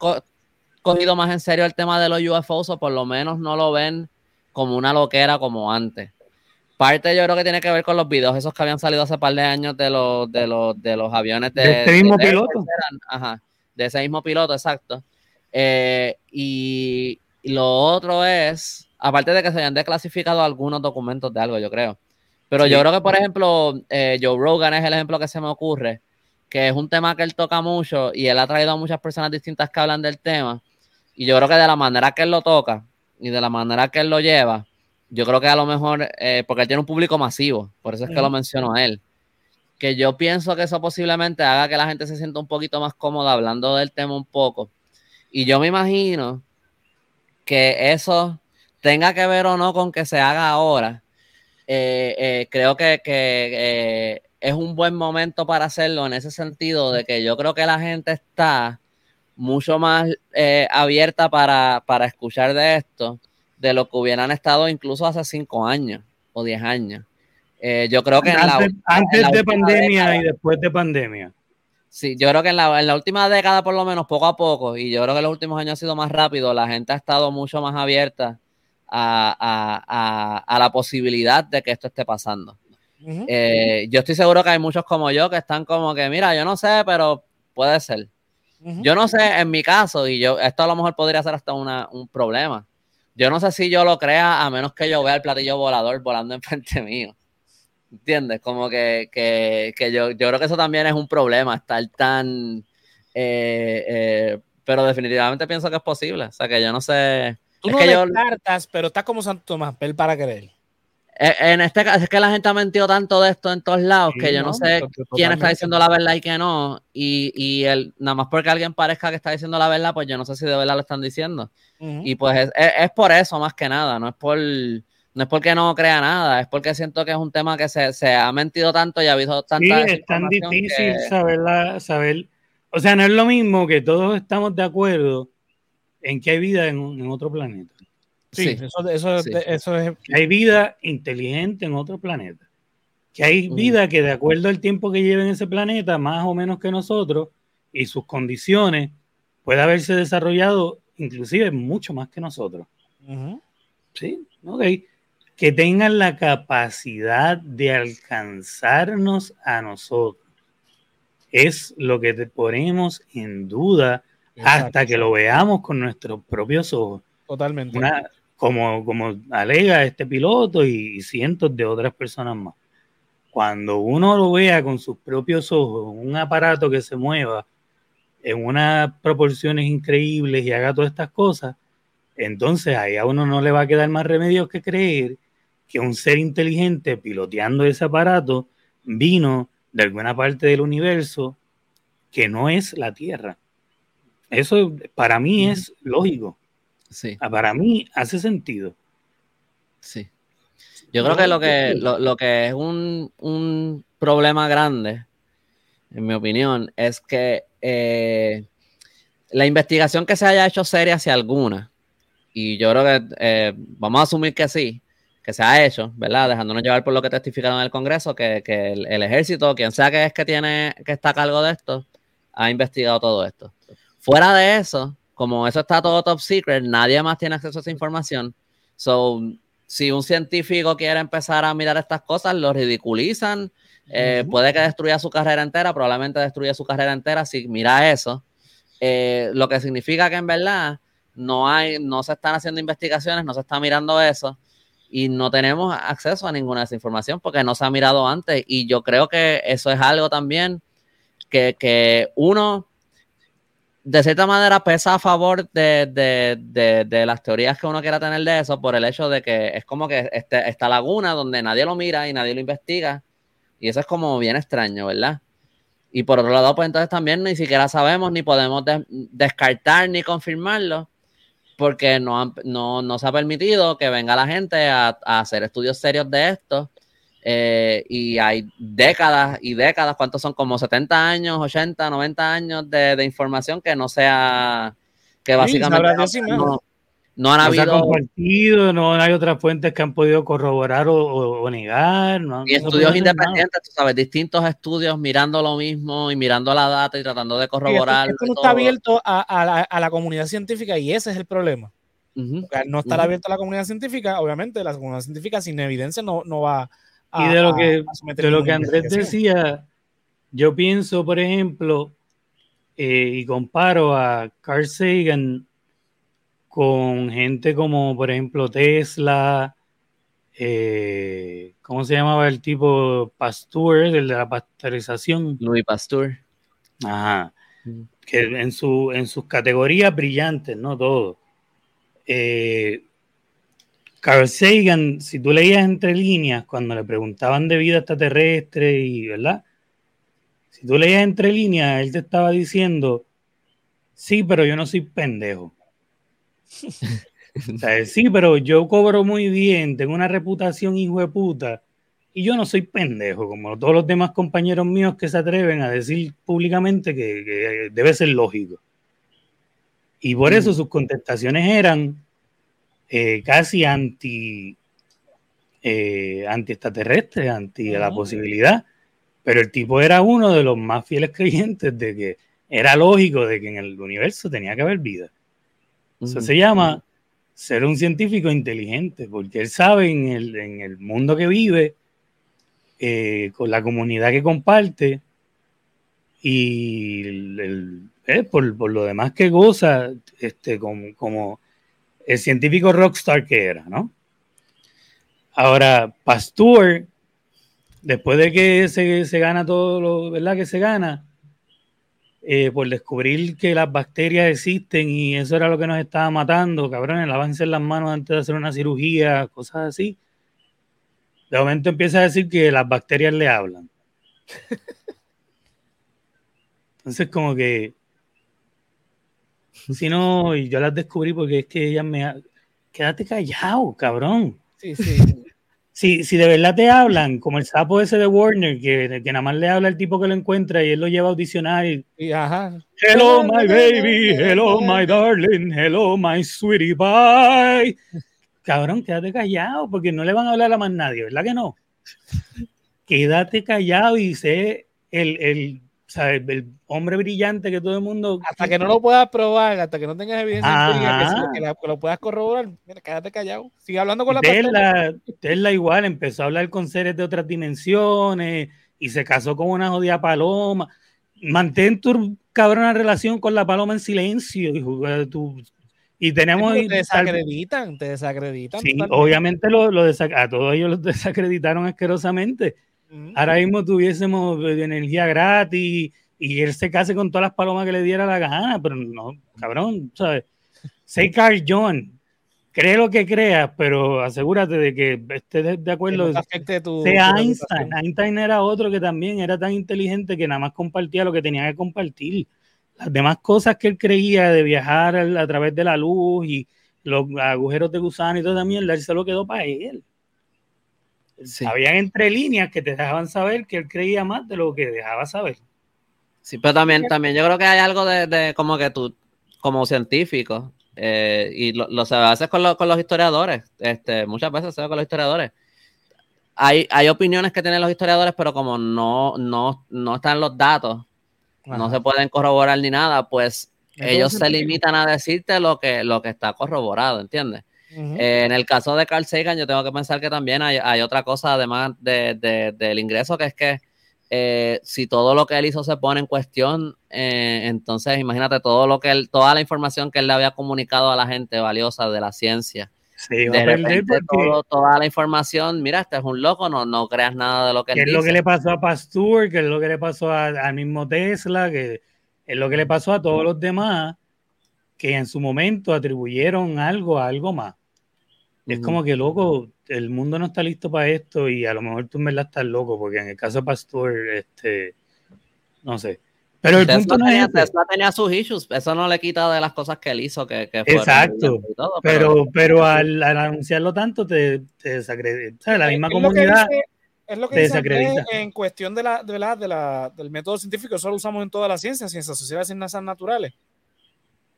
[SPEAKER 2] cogido más en serio el tema de los UFOs o por lo menos no lo ven como una loquera como antes. Parte yo creo que tiene que ver con los videos esos que habían salido hace par de años de los, de los, de los aviones de,
[SPEAKER 3] de ese mismo piloto.
[SPEAKER 2] ajá, de ese mismo piloto, exacto. Eh, y, lo otro es, aparte de que se hayan desclasificado algunos documentos de algo, yo creo. Pero yo creo que, por ejemplo, eh, Joe Rogan es el ejemplo que se me ocurre que es un tema que él toca mucho y él ha traído a muchas personas distintas que hablan del tema. Y yo creo que de la manera que él lo toca y de la manera que él lo lleva, yo creo que a lo mejor, eh, porque él tiene un público masivo, por eso es que lo menciono a él, que yo pienso que eso posiblemente haga que la gente se sienta un poquito más cómoda hablando del tema un poco. Y yo me imagino que eso tenga que ver o no con que se haga ahora. Eh, eh, creo que, que es un buen momento para hacerlo en ese sentido de que yo creo que la gente está mucho más abierta para, escuchar de esto de lo que hubieran estado incluso hace cinco años o diez años. Eh, yo creo que
[SPEAKER 3] antes, de pandemia y después de pandemia.
[SPEAKER 2] Sí, yo creo que en la, última década, por lo menos, poco a poco, y yo creo que los últimos años ha sido más rápido, la gente ha estado mucho más abierta a la posibilidad de que esto esté pasando. Eh, yo estoy seguro que hay muchos como yo que están como que, mira, yo no sé, pero puede ser. Yo no sé, en mi caso, y yo, esto a lo mejor podría ser hasta un problema. Yo no sé si yo lo crea a menos que yo vea el platillo volador volando enfrente mío. ¿Entiendes? Como que, yo, yo creo que eso también es un problema, estar tan... Eh, eh, pero definitivamente pienso que es posible. O sea, que yo no sé...
[SPEAKER 1] Tú no yo, cartas, pero está como Santo Tomás, para creer.
[SPEAKER 2] Eh, en este caso, es que la gente ha mentido tanto de esto en todos lados que yo no, sé quién está diciendo la verdad y quién no. Y, y el, nada más porque alguien parezca que está diciendo la verdad, pues yo no sé si de verdad lo están diciendo. Y pues es, por eso más que nada, no es por no es porque no crea nada, es porque siento que es un tema que se, ha mentido tanto y ha habido tanta.
[SPEAKER 3] Sí, es tan difícil saber, O sea, no es lo mismo que todos estamos de acuerdo en que hay vida en otro planeta. Sí, Eso, eso, es... hay vida inteligente en otro planeta. Que hay vida que de acuerdo al tiempo que lleva en ese planeta, más o menos que nosotros, y sus condiciones, puede haberse desarrollado inclusive mucho más que nosotros. Sí, ok. Que tengan la capacidad de alcanzarnos a nosotros. Es lo que te ponemos en duda hasta que lo veamos con nuestros propios ojos.
[SPEAKER 1] Totalmente
[SPEAKER 3] como, como alega este piloto y, cientos de otras personas más. Cuando uno lo vea con sus propios ojos, un aparato que se mueva en unas proporciones increíbles y haga todas estas cosas, entonces ahí a uno no le va a quedar más remedio que creer que un ser inteligente piloteando ese aparato vino de alguna parte del universo que no es la Tierra. Eso para mí es lógico. Sí. Ah, para mí hace sentido.
[SPEAKER 2] Sí. Yo creo que lo que, lo, que es un, problema grande, en mi opinión, es que eh, la investigación que se haya hecho seria hacia alguna, y yo creo que eh, vamos a asumir que sí, que se ha hecho, ¿verdad? Dejándonos llevar por lo que testificaron en el Congreso, que, el, el, ejército, quien sea que es que tiene, que está a cargo de esto, ha investigado todo esto. Fuera de eso, como eso está todo top secret, nadie más tiene acceso a esa información. So, si un científico quiere empezar a mirar estas cosas, lo ridiculizan. Eh, puede que destruya su carrera entera, probablemente destruya su carrera entera si mira eso. Eh, lo que significa que en verdad no hay, no se están haciendo investigaciones, no se está mirando eso y no tenemos acceso a ninguna de esa información porque no se ha mirado antes. Y yo creo que eso es algo también que, que uno de cierta manera pesa a favor de, las teorías que uno quiera tener de eso por el hecho de que es como que este, esta laguna donde nadie lo mira y nadie lo investiga y eso es como bien extraño, ¿verdad? Y por otro lado, pues entonces también ni siquiera sabemos ni podemos descartar ni confirmarlo porque no, no, se ha permitido que venga la gente a hacer estudios serios de esto eh, y hay décadas y décadas, ¿cuántos son? Como 70 años, 80, 90 años de, información que no sea, que básicamente no, no, han habido...
[SPEAKER 3] compartido, no hay otras fuentes que han podido corroborar o, negar.
[SPEAKER 2] y estudios independientes, tú sabes, distintos estudios mirando lo mismo y mirando la data y tratando de corroborar.
[SPEAKER 1] esto, no está abierto a, la, comunidad científica y ese es el problema. no estar abierto a la comunidad científica, obviamente la comunidad científica sin evidencia no, no va
[SPEAKER 3] y de lo que, de lo que Andrés decía, yo pienso, por ejemplo, eh, y comparo a Carl Sagan con gente como, por ejemplo, Tesla, eh, ¿cómo se llamaba el tipo Pasteur, el de la pasteurización?
[SPEAKER 2] Louis Pasteur.
[SPEAKER 3] Ajá. Que en, su, en sus categorías brillantes, ¿no? Todo. Eh, Carl Sagan, si tú leías entre líneas, cuando le preguntaban de vida extraterrestre y, ¿verdad? Si tú leías entre líneas, él te estaba diciendo, Sí, pero yo no soy pendejo. sí, pero yo cobro muy bien, tengo una reputación hijo de puta, y yo no soy pendejo, como todos los demás compañeros míos que se atreven a decir públicamente que, debe ser lógico. Y por eso mm. sus contestaciones eran eh, casi anti, eh, anti extraterrestre, anti la posibilidad. Pero el tipo era uno de los más fieles creyentes de que era lógico de que en el universo tenía que haber vida. Eso se llama ser un científico inteligente, porque él sabe en el, en el mundo que vive, eh, con la comunidad que comparte y el, eh, por, por, lo demás que goza, este, como, como el científico rockstar que era, ¿no? Ahora, Pasteur, después de que se, se gana todo lo ¿verdad? que se gana, eh, por descubrir que las bacterias existen y eso era lo que nos estaba matando, cabrones, lávense las manos antes de hacer una cirugía, cosas así. De momento empieza a decir que las bacterias le hablan. Entonces, como que. Si no, y yo las descubrí porque es que ellas me. Quédate callado, cabrón. Sí, sí si, si de verdad te hablan, como el sapo ese de Warner, que, que nada más le habla al tipo que lo encuentra y él lo lleva a audicionar y, Hello my baby, hello my darling, hello my sweetie bye. Cabrón, quédate callado porque no le van a hablar a más nadie, ¿verdad que no? Quédate callado y sé el, el el hombre brillante que todo el mundo.
[SPEAKER 1] Hasta que no lo puedas probar, hasta que no tengas evidencia que, lo puedas corroborar, mira, quédate callado. Sigue hablando con la
[SPEAKER 3] Tesla, Tesla igual empezó a hablar con seres de otras dimensiones y se casó con una jodida paloma. Mantén tu cabrona relación con la paloma en silencio. y tenemos.
[SPEAKER 1] te desacreditan, te desacreditan.
[SPEAKER 3] Sí, obviamente lo, lo a todos ellos los desacreditaron asquerosamente Ahora mismo tuviésemos energía gratis y él se case con todas las palomas que le diera la gana, pero no, cabrón, ¿sabes? Say Carl John, cree lo que creas, pero asegúrate de que estés de acuerdo. sea Einstein. Einstein era otro que también era tan inteligente que nada más compartía lo que tenía que compartir. Las demás cosas que él creía de viajar a, través de la luz y los agujeros de gusano y todo también, él se lo quedó para él. Habían entre líneas que te dejaban saber que él creía más de lo que dejaba saber.
[SPEAKER 2] Sí, pero también, también yo creo que hay algo de, como que tú, como científico, eh, y lo, lo se hace con, con, los historiadores, este, muchas veces se ve con los historiadores. Hay, hay opiniones que tienen los historiadores, pero como no, no, no están los datos, no se pueden corroborar ni nada, pues ellos se limitan a decirte lo que, lo que está corroborado, ¿entiendes? Eh, en el caso de Carl Sagan, yo tengo que pensar que también hay, otra cosa además del ingreso, que es que eh, si todo lo que él hizo se pone en cuestión, eh, entonces imagínate todo lo que él, toda la información que él le había comunicado a la gente valiosa de la ciencia. de repente toda la información, mira, este es un loco, no, no creas nada de lo que
[SPEAKER 3] él ¿Qué es lo que le pasó a Pasteur? ¿Qué es lo que le pasó al mismo Tesla? ¿Qué es lo que le pasó a todos los demás que en su momento atribuyeron algo a algo más? Es como que, loco, el mundo no está listo para esto y a lo mejor tú en verdad estás loco, porque en el caso de Pastor, este, no sé. Pero el punto no
[SPEAKER 2] tenía, Tesla tenía sus issues, eso no le quita de las cosas que él hizo, que, que
[SPEAKER 3] Exacto, pero, pero, al, anunciarlo tanto te, te desacredita, la misma comunidad...
[SPEAKER 1] es lo que dice en cuestión de la, de la, de la, del método científico, eso lo usamos en toda la ciencia, ciencias sociales, ciencias naturales.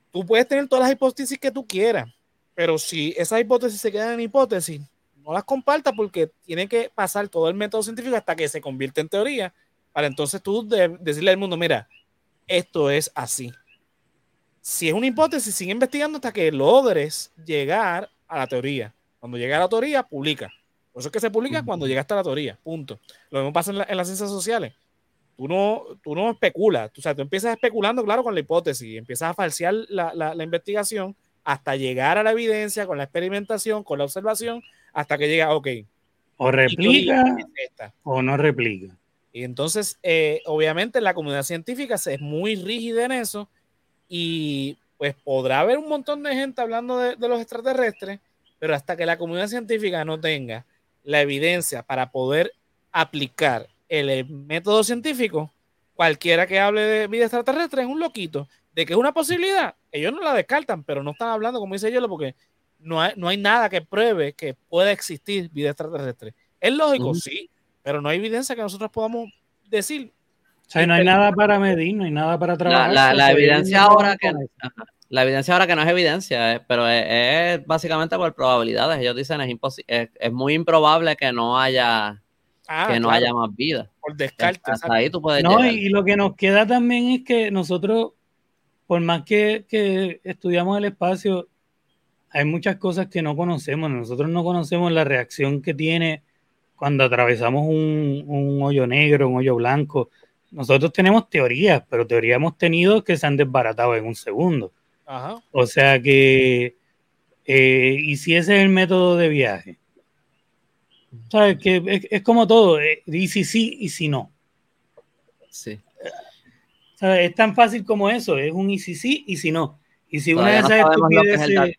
[SPEAKER 1] Tú puedes tener todas las hipótesis que tú quieras, pero si esas hipótesis se quedan en hipótesis, no las compartas porque tiene que pasar todo el método científico hasta que se convierte en teoría, para entonces tú decirle al mundo, mira, esto es así. Si es una hipótesis, sigue investigando hasta que logres llegar a la teoría. Cuando llega a la teoría, publica. Por eso es que se publica cuando llega hasta la teoría. Punto. Lo mismo pasa en, las ciencias sociales. Tú no, tú no especulas. O sea, tú empiezas especulando, claro, con la hipótesis. Empiezas a falsear la, la investigación hasta llegar a la evidencia, con la experimentación, con la observación, hasta que llega, ok.
[SPEAKER 3] O replica o no replica.
[SPEAKER 1] Y entonces, eh, obviamente, la comunidad científica es muy rígida en eso y pues podrá haber un montón de gente hablando de, de los extraterrestres, pero hasta que la comunidad científica no tenga la evidencia para poder aplicar el método científico, cualquiera que hable de vida extraterrestre es un loquito de que es una posibilidad, ellos no la descartan, pero no están hablando, como dice Yelo, porque no hay, no hay nada que pruebe que pueda existir vida extraterrestre. Es lógico, sí, pero no hay evidencia que nosotros podamos decir.
[SPEAKER 3] O sea, no hay nada para medir, no hay nada para trabajar.
[SPEAKER 2] La, evidencia ahora que la evidencia ahora que no es evidencia, eh, pero es, básicamente por probabilidades. Ellos dicen es es, es muy improbable que no haya ah, que no haya más vida.
[SPEAKER 1] Por descarte.
[SPEAKER 2] ahí tú puedes
[SPEAKER 3] no, y, lo que nos queda también es que nosotros, por más que, que estudiamos el espacio, hay muchas cosas que no conocemos. Nosotros no conocemos la reacción que tiene cuando atravesamos un, un, hoyo negro, un hoyo blanco. Nosotros tenemos teorías, pero teorías hemos tenido que se han desbaratado en un segundo. O sea que, eh, y si ese es el método de viaje, ¿sabes? Que es, como todo, eh, y si sí y si no.
[SPEAKER 2] Sí.
[SPEAKER 3] Es tan fácil como eso, es un y si sí y si no. Y si una de esas estupideces.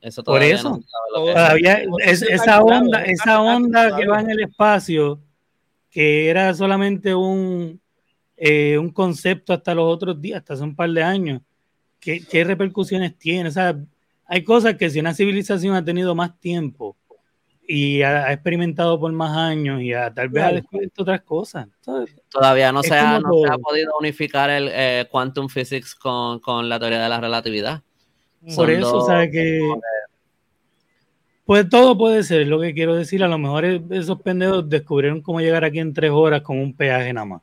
[SPEAKER 3] Eso por eso, todavía esa onda, esa onda que va en el espacio, que era solamente un, eh, un concepto hasta los otros días, hasta hace un par de años, ¿qué, qué repercusiones tiene? O sea, hay cosas que si una civilización ha tenido más tiempo y ha, experimentado por más años y tal vez ha descubierto otras cosas.
[SPEAKER 2] Todavía no se, ha, no se, ha, podido unificar el eh, quantum physics con, con, la teoría de la relatividad.
[SPEAKER 3] Por eso, o sea que... Pues todo puede ser, lo que quiero decir. A lo mejor esos pendejos descubrieron cómo llegar aquí en tres horas con un peaje nada más.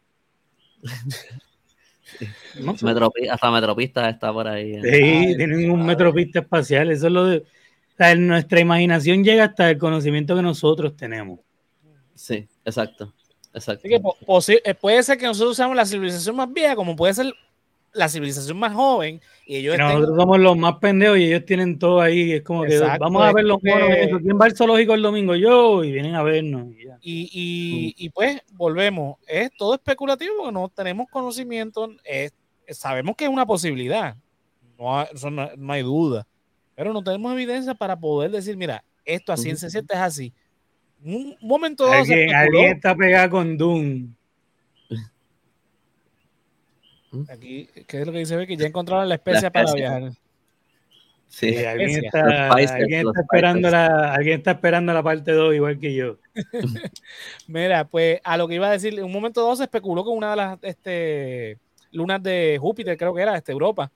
[SPEAKER 2] hasta Metropista está por ahí.
[SPEAKER 3] Sí, tienen un Metropista espacial. Eso es lo de. Nuestra imaginación llega hasta el conocimiento que nosotros tenemos.
[SPEAKER 2] Sí, exacto. exacto.
[SPEAKER 1] Eh, puede ser que nosotros seamos la civilización más vieja, como puede ser la civilización más joven. Y ellos
[SPEAKER 3] Nosotros somos los más pendejos y ellos tienen todo ahí. Es como que vamos a ver los monos. ¿Quién va al zoológico el domingo? Yo. Y vienen a vernos.
[SPEAKER 1] Y, y, y, pues volvemos. Es todo especulativo porque no tenemos conocimiento. sabemos que es una posibilidad. No, no, hay duda. Pero no tenemos evidencia para poder decir, mira, esto a ciencia cierta es así. Un momento
[SPEAKER 3] alguien, alguien está pegado con Doom.
[SPEAKER 1] Aquí, ¿qué es lo que dice? Que ya encontraron la especie para viajar.
[SPEAKER 3] Sí, alguien, está, alguien, está esperando la, alguien está esperando la parte 2 igual que yo.
[SPEAKER 1] Mira, pues a lo que iba a decir, en un momento 2 se especuló que una de las este, lunas de Júpiter, creo que era, este, Europa,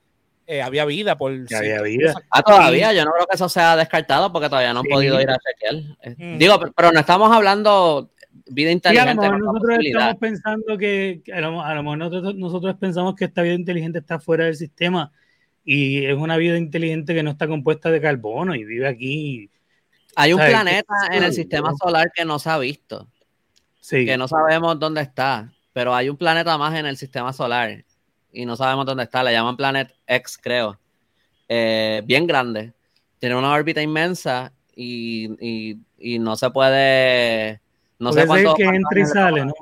[SPEAKER 1] eh, había vida por...
[SPEAKER 3] había vida.
[SPEAKER 2] Ah, todavía, yo no creo que eso sea descartado porque todavía no han podido ir a chequear. Eh, digo, pero no estamos hablando vida inteligente.
[SPEAKER 3] a lo mejor nosotros estamos pensando que, a lo, mejor nosotros, pensamos que esta vida inteligente está fuera del sistema y es una vida inteligente que no está compuesta de carbono y vive aquí.
[SPEAKER 2] Hay un planeta en el sistema solar que no se ha visto. Sí. Que no sabemos dónde está, pero hay un planeta más en el sistema solar y no sabemos dónde está. Le llaman Planet X, creo. Eh, bien grande. Tiene una órbita inmensa y, y no se puede no sé cuánto.
[SPEAKER 3] que entra y sale, ¿no?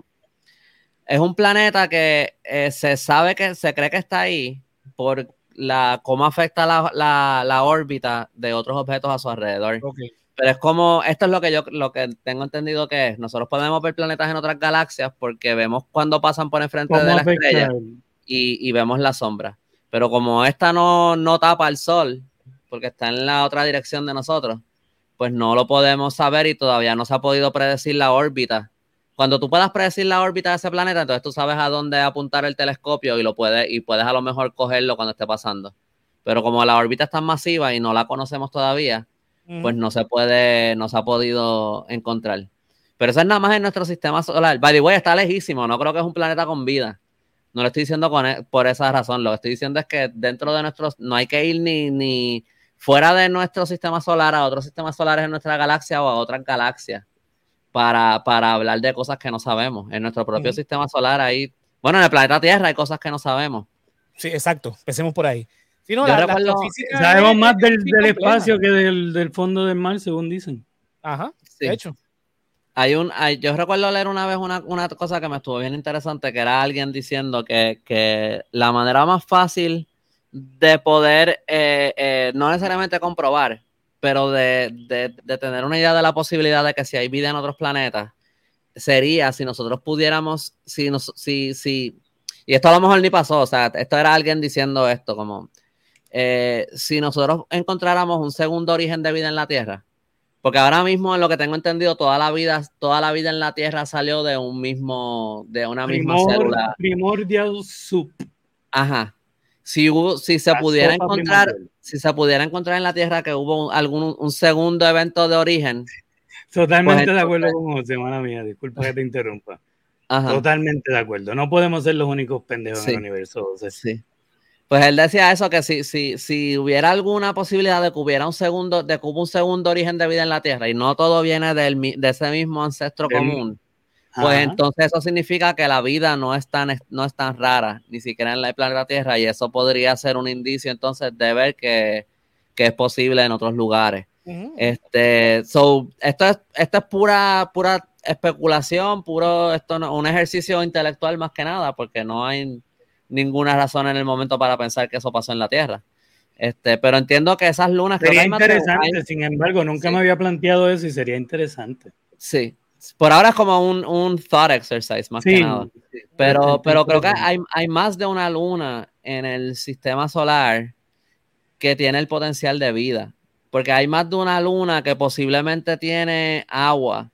[SPEAKER 2] Es un planeta que eh, se sabe que se cree que está ahí por la cómo afecta la, órbita de otros objetos a su alrededor. Pero es como, esto es lo que yo lo que tengo entendido que es. Nosotros podemos ver planetas en otras galaxias porque vemos cuando pasan por enfrente de la estrella y, vemos la sombra. Pero como esta no, no tapa el sol, porque está en la otra dirección de nosotros, pues no lo podemos saber y todavía no se ha podido predecir la órbita. Cuando tú puedas predecir la órbita de ese planeta, entonces tú sabes a dónde apuntar el telescopio y lo puedes, y puedes a lo mejor cogerlo cuando esté pasando. Pero como la órbita es tan masiva y no la conocemos todavía, pues no se puede, no se ha podido encontrar. Pero eso es nada más en nuestro sistema solar. By the way, está lejísimo, no creo que es un planeta con vida. No lo estoy diciendo con, e, por esa razón. Lo que estoy diciendo es que dentro de nuestros, no hay que ir ni, ni, fuera de nuestro sistema solar, a otros sistemas solares en nuestra galaxia o a otras galaxias, para, hablar de cosas que no sabemos. En nuestro propio sistema solar hay, bueno, en el planeta Tierra hay cosas que no sabemos.
[SPEAKER 1] Sí, exacto, empecemos por ahí.
[SPEAKER 3] sabemos más del, espacio que del, fondo del mar, según dicen.
[SPEAKER 1] Ajá, de hecho.
[SPEAKER 2] Hay un, yo recuerdo leer una vez una, una, cosa que me estuvo bien interesante, que era alguien diciendo que, que la manera más fácil de poder, eh, eh, no necesariamente comprobar, pero de, tener una idea de la posibilidad de que si hay vida en otros planetas, sería si nosotros pudiéramos, si, si, si, y esto a lo mejor ni pasó, o sea, esto era alguien diciendo esto, como eh, si nosotros encontráramos un segundo origen de vida en la Tierra, porque ahora mismo, en lo que tengo entendido, toda la vida, toda la vida en la Tierra salió de un mismo, de una misma célula.
[SPEAKER 3] Primordial soup.
[SPEAKER 2] Ajá. Si, si se pudiera encontrar, si se pudiera encontrar en la Tierra que hubo algún un segundo evento de origen.
[SPEAKER 3] Totalmente pues de acuerdo con José, semana mía, disculpa que te interrumpa. Totalmente de acuerdo. No podemos ser los únicos pendejos en el universo.
[SPEAKER 2] Sí. Pues él decía eso, que si, si, si hubiera alguna posibilidad de que hubiera un segundo, de que hubo un segundo origen de vida en la Tierra y no todo viene del, de ese mismo ancestro común, pues entonces eso significa que la vida no es tan, no es tan rara, ni siquiera en el planeta Tierra, y eso podría ser un indicio entonces de ver que, que es posible en otros lugares. Este, so, esto es, esto es pura, pura especulación, puro, esto no, un ejercicio intelectual más que nada, porque no hay ninguna razón en el momento para pensar que eso pasó en la Tierra. Este, pero entiendo que esas lunas.
[SPEAKER 3] Sería interesante, sin embargo, nunca me había planteado eso y sería interesante.
[SPEAKER 2] Sí, por ahora es como un, un thought exercise, más que nada. Pero, pero creo que hay, hay más de una luna en el sistema solar que tiene el potencial de vida. Porque hay más de una luna que posiblemente tiene agua.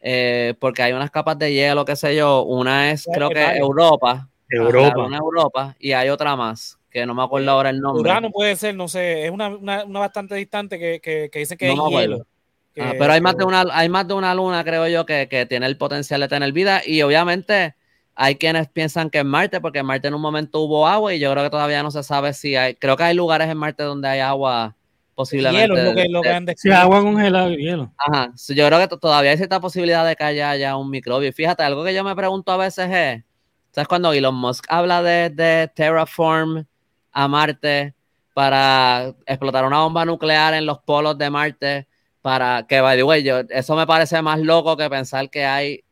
[SPEAKER 2] Eh, porque hay unas capas de hielo, qué sé yo. Una es, creo que Europa.
[SPEAKER 3] Europa.
[SPEAKER 2] Europa y hay otra más, que no me acuerdo ahora el nombre.
[SPEAKER 1] Urano puede ser, no sé, es una, una, bastante distante que, que, que dicen que es hielo.
[SPEAKER 2] Ah, pero hay más, de una, hay más de una luna, creo yo, que, que, tiene el potencial de tener vida y obviamente hay quienes piensan que en Marte, porque en Marte en un momento hubo agua y yo creo que todavía no se sabe si hay, creo que hay lugares en Marte donde hay agua posiblemente.
[SPEAKER 3] Hielo, lo que, lo que han sí, agua congelada y hielo.
[SPEAKER 2] Ajá, yo creo que todavía hay cierta posibilidad de que haya un microbio. Fíjate, algo que yo me pregunto a veces es, ¿Sabes cuando Elon Musk habla de, de Terraform a Marte para explotar una bomba nuclear en los polos de Marte? Para que, by the way, eso me parece más loco que pensar que hay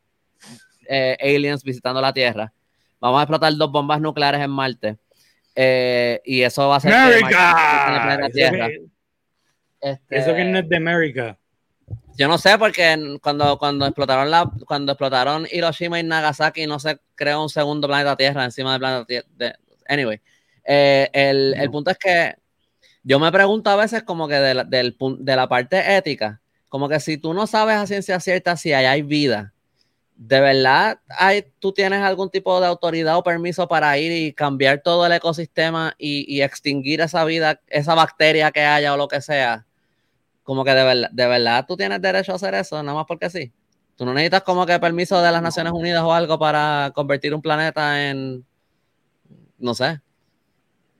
[SPEAKER 2] eh, aliens visitando la Tierra. Vamos a explotar dos bombas nucleares en Marte. Eh, y eso va a ser.
[SPEAKER 3] ¡América! Eso que no es de América.
[SPEAKER 2] Yo no sé, porque cuando, cuando explotaron la, cuando explotaron Hiroshima y Nagasaki, no se creó un segundo planeta Tierra encima del planeta Tierra. anyway, eh, el, el, punto es que yo me pregunto a veces como que de la, del, de la parte ética, como que si tú no sabes a ciencia cierta si hay, hay vida, ¿de verdad hay, tú tienes algún tipo de autoridad o permiso para ir y cambiar todo el ecosistema y, y extinguir esa vida, esa bacteria que haya o lo que sea? Como que de verdad, de verdad tú tienes derecho a hacer eso, nada más porque sí. Tú no necesitas como que permiso de las Naciones Unidas o algo para convertir un planeta en, no sé.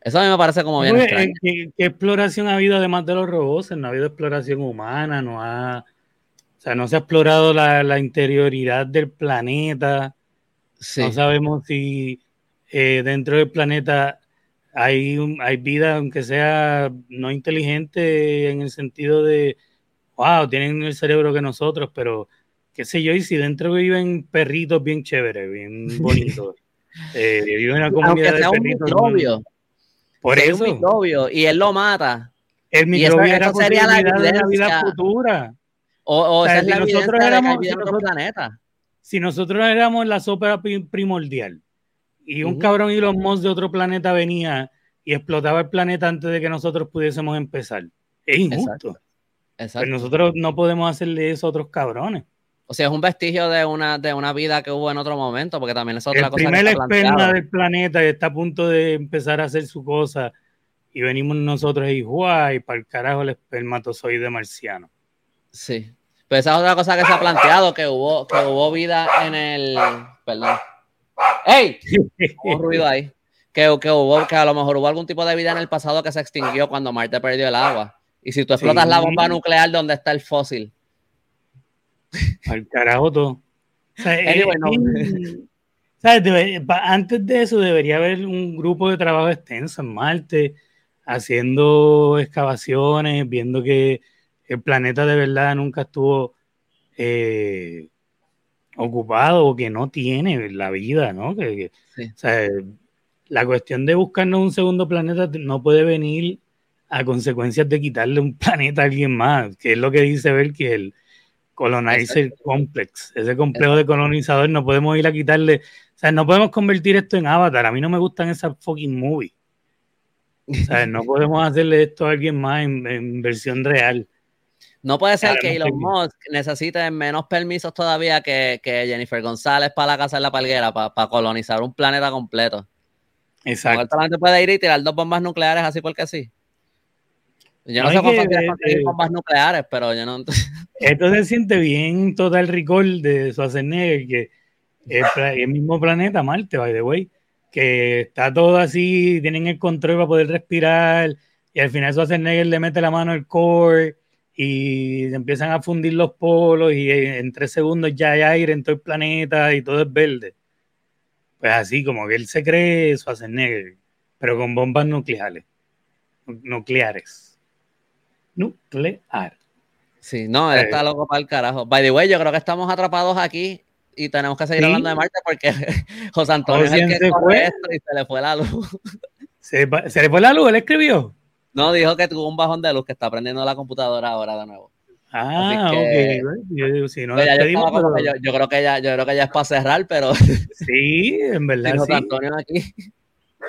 [SPEAKER 2] Eso a mí me parece como bien extraño.
[SPEAKER 3] ¿qué, exploración ha habido además de los robots? No ha habido exploración humana, no ha... O sea, no se ha explorado la, interioridad del planeta. No sabemos si eh, dentro del planeta hay, hay vida, aunque sea no inteligente en el sentido de, wow, tienen el cerebro que nosotros, pero qué sé yo, y si dentro viven perritos bien chéveres, bien bonitos, eh, viven una comunidad de perritos.
[SPEAKER 2] Microbio, por eso. Un microbio, y él lo mata.
[SPEAKER 3] El microbio era sería la, de la vida futura.
[SPEAKER 2] O, o, sea, si nosotros éramos, si nosotros,
[SPEAKER 3] planeta. si nosotros éramos la sopa primordial, y un cabrón y los Musk de otro planeta venía y explotaba el planeta antes de que nosotros pudiésemos empezar. Es injusto. Exacto. Pero nosotros no podemos hacerle eso a otros cabrones.
[SPEAKER 2] O sea, es un vestigio de una, de una vida que hubo en otro momento, porque también es otra
[SPEAKER 3] el
[SPEAKER 2] cosa. El
[SPEAKER 3] primer esperma del planeta y está a punto de empezar a hacer su cosa y venimos nosotros y guay, para el carajo el espermatozoide marciano.
[SPEAKER 2] Sí. Pero esa es otra cosa que se ha planteado, que hubo, que hubo vida en el. Perdón. ¡Ey! Hubo ruido ahí. Que, que, hubo, que a lo mejor hubo algún tipo de vida en el pasado que se extinguió cuando Marte perdió el agua. Y si tú explotas la bomba nuclear, ¿dónde está el fósil?
[SPEAKER 3] Al carajo todo. antes de eso debería haber un grupo de trabajo extenso en Marte, haciendo excavaciones, viendo que el planeta de verdad nunca estuvo eh, ocupado o que no tiene la vida, ¿no? Que, o sea, la cuestión de buscarnos un segundo planeta no puede venir a consecuencias de quitarle un planeta a alguien más, que es lo que dice ver que el colonizer complex, ese complejo de colonizador, no podemos ir a quitarle O sea, no podemos convertir esto en Avatar. A mí no me gustan esas fucking movies. O sea, no podemos hacerle esto a alguien más en, versión real.
[SPEAKER 2] No puede ser que Elon Musk necesite menos permisos todavía que, Jennifer González para la casa de la palguera, para, colonizar un planeta completo. Exacto. gente puede ir y tirar dos bombas nucleares así porque sí. Yo no, sé cómo conseguir bombas nucleares, pero yo no.
[SPEAKER 3] Esto se siente bien total recall de Schwarzenegger, que es el mismo planeta, Marte, by the way que está todo así, tienen el control para poder respirar, y al final Schwarzenegger le mete la mano al core y empiezan a fundir los polos y en tres segundos ya hay aire en todo el planeta y todo es verde. Pues así como que él se cree Schwarzenegger, pero con bombas nucleares. Nucleares. Nuclear.
[SPEAKER 2] Sí, no, él está eh. loco para el carajo. By the way, yo creo que estamos atrapados aquí y tenemos que seguir hablando de Marte porque José Antonio es el que se fue. Esto y se le fue la luz.
[SPEAKER 3] ¿Se, le fue la luz? ¿Él escribió?
[SPEAKER 2] No, dijo que tuvo un bajón de luz, que está prendiendo la computadora ahora de nuevo.
[SPEAKER 3] Ah, ok. Yo,
[SPEAKER 2] creo que ya, yo creo que ya es para cerrar, pero.
[SPEAKER 3] Sí, en verdad. Sin José Antonio aquí.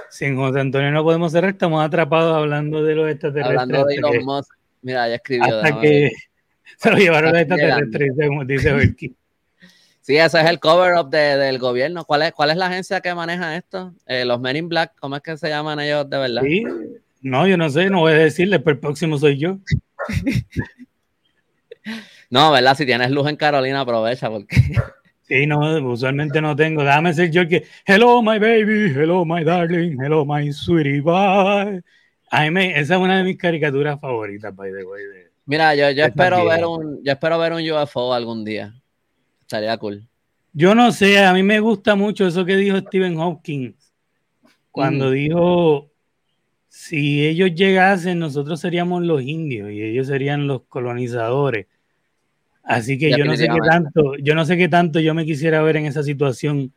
[SPEAKER 3] Sin José Antonio no podemos cerrar, estamos atrapados hablando de los extraterrestres.
[SPEAKER 2] Hablando de Elon Musk. Mira, ya escribió.
[SPEAKER 3] Hasta que se lo llevaron los extraterrestres, dice Berky.
[SPEAKER 2] Sí, ese es el cover-up del gobierno. ¿Cuál es, ¿Cuál es la agencia que maneja esto? Eh, los Men in Black, ¿cómo es que se llaman ellos de verdad? Sí,
[SPEAKER 3] no, yo no sé, no voy a decirle, pero el próximo soy yo.
[SPEAKER 2] no, ¿verdad? Si tienes luz en Carolina, aprovecha porque...
[SPEAKER 3] Sí, no, usualmente no tengo. Déjame ser yo que, hello my baby, hello my darling, hello my sweetie, bye. Ay, me, esa es una de mis caricaturas favoritas, by the way.
[SPEAKER 2] Mira, yo, yo espero ver un, yo espero ver un UFO algún día. Estaría cool.
[SPEAKER 3] Yo no sé, a mí me gusta mucho eso que dijo Stephen Hawking. Cuando dijo, si ellos llegasen, nosotros seríamos los indios y ellos serían los colonizadores. Así que yo no sé qué tanto, yo no sé qué tanto yo me quisiera ver en esa situación.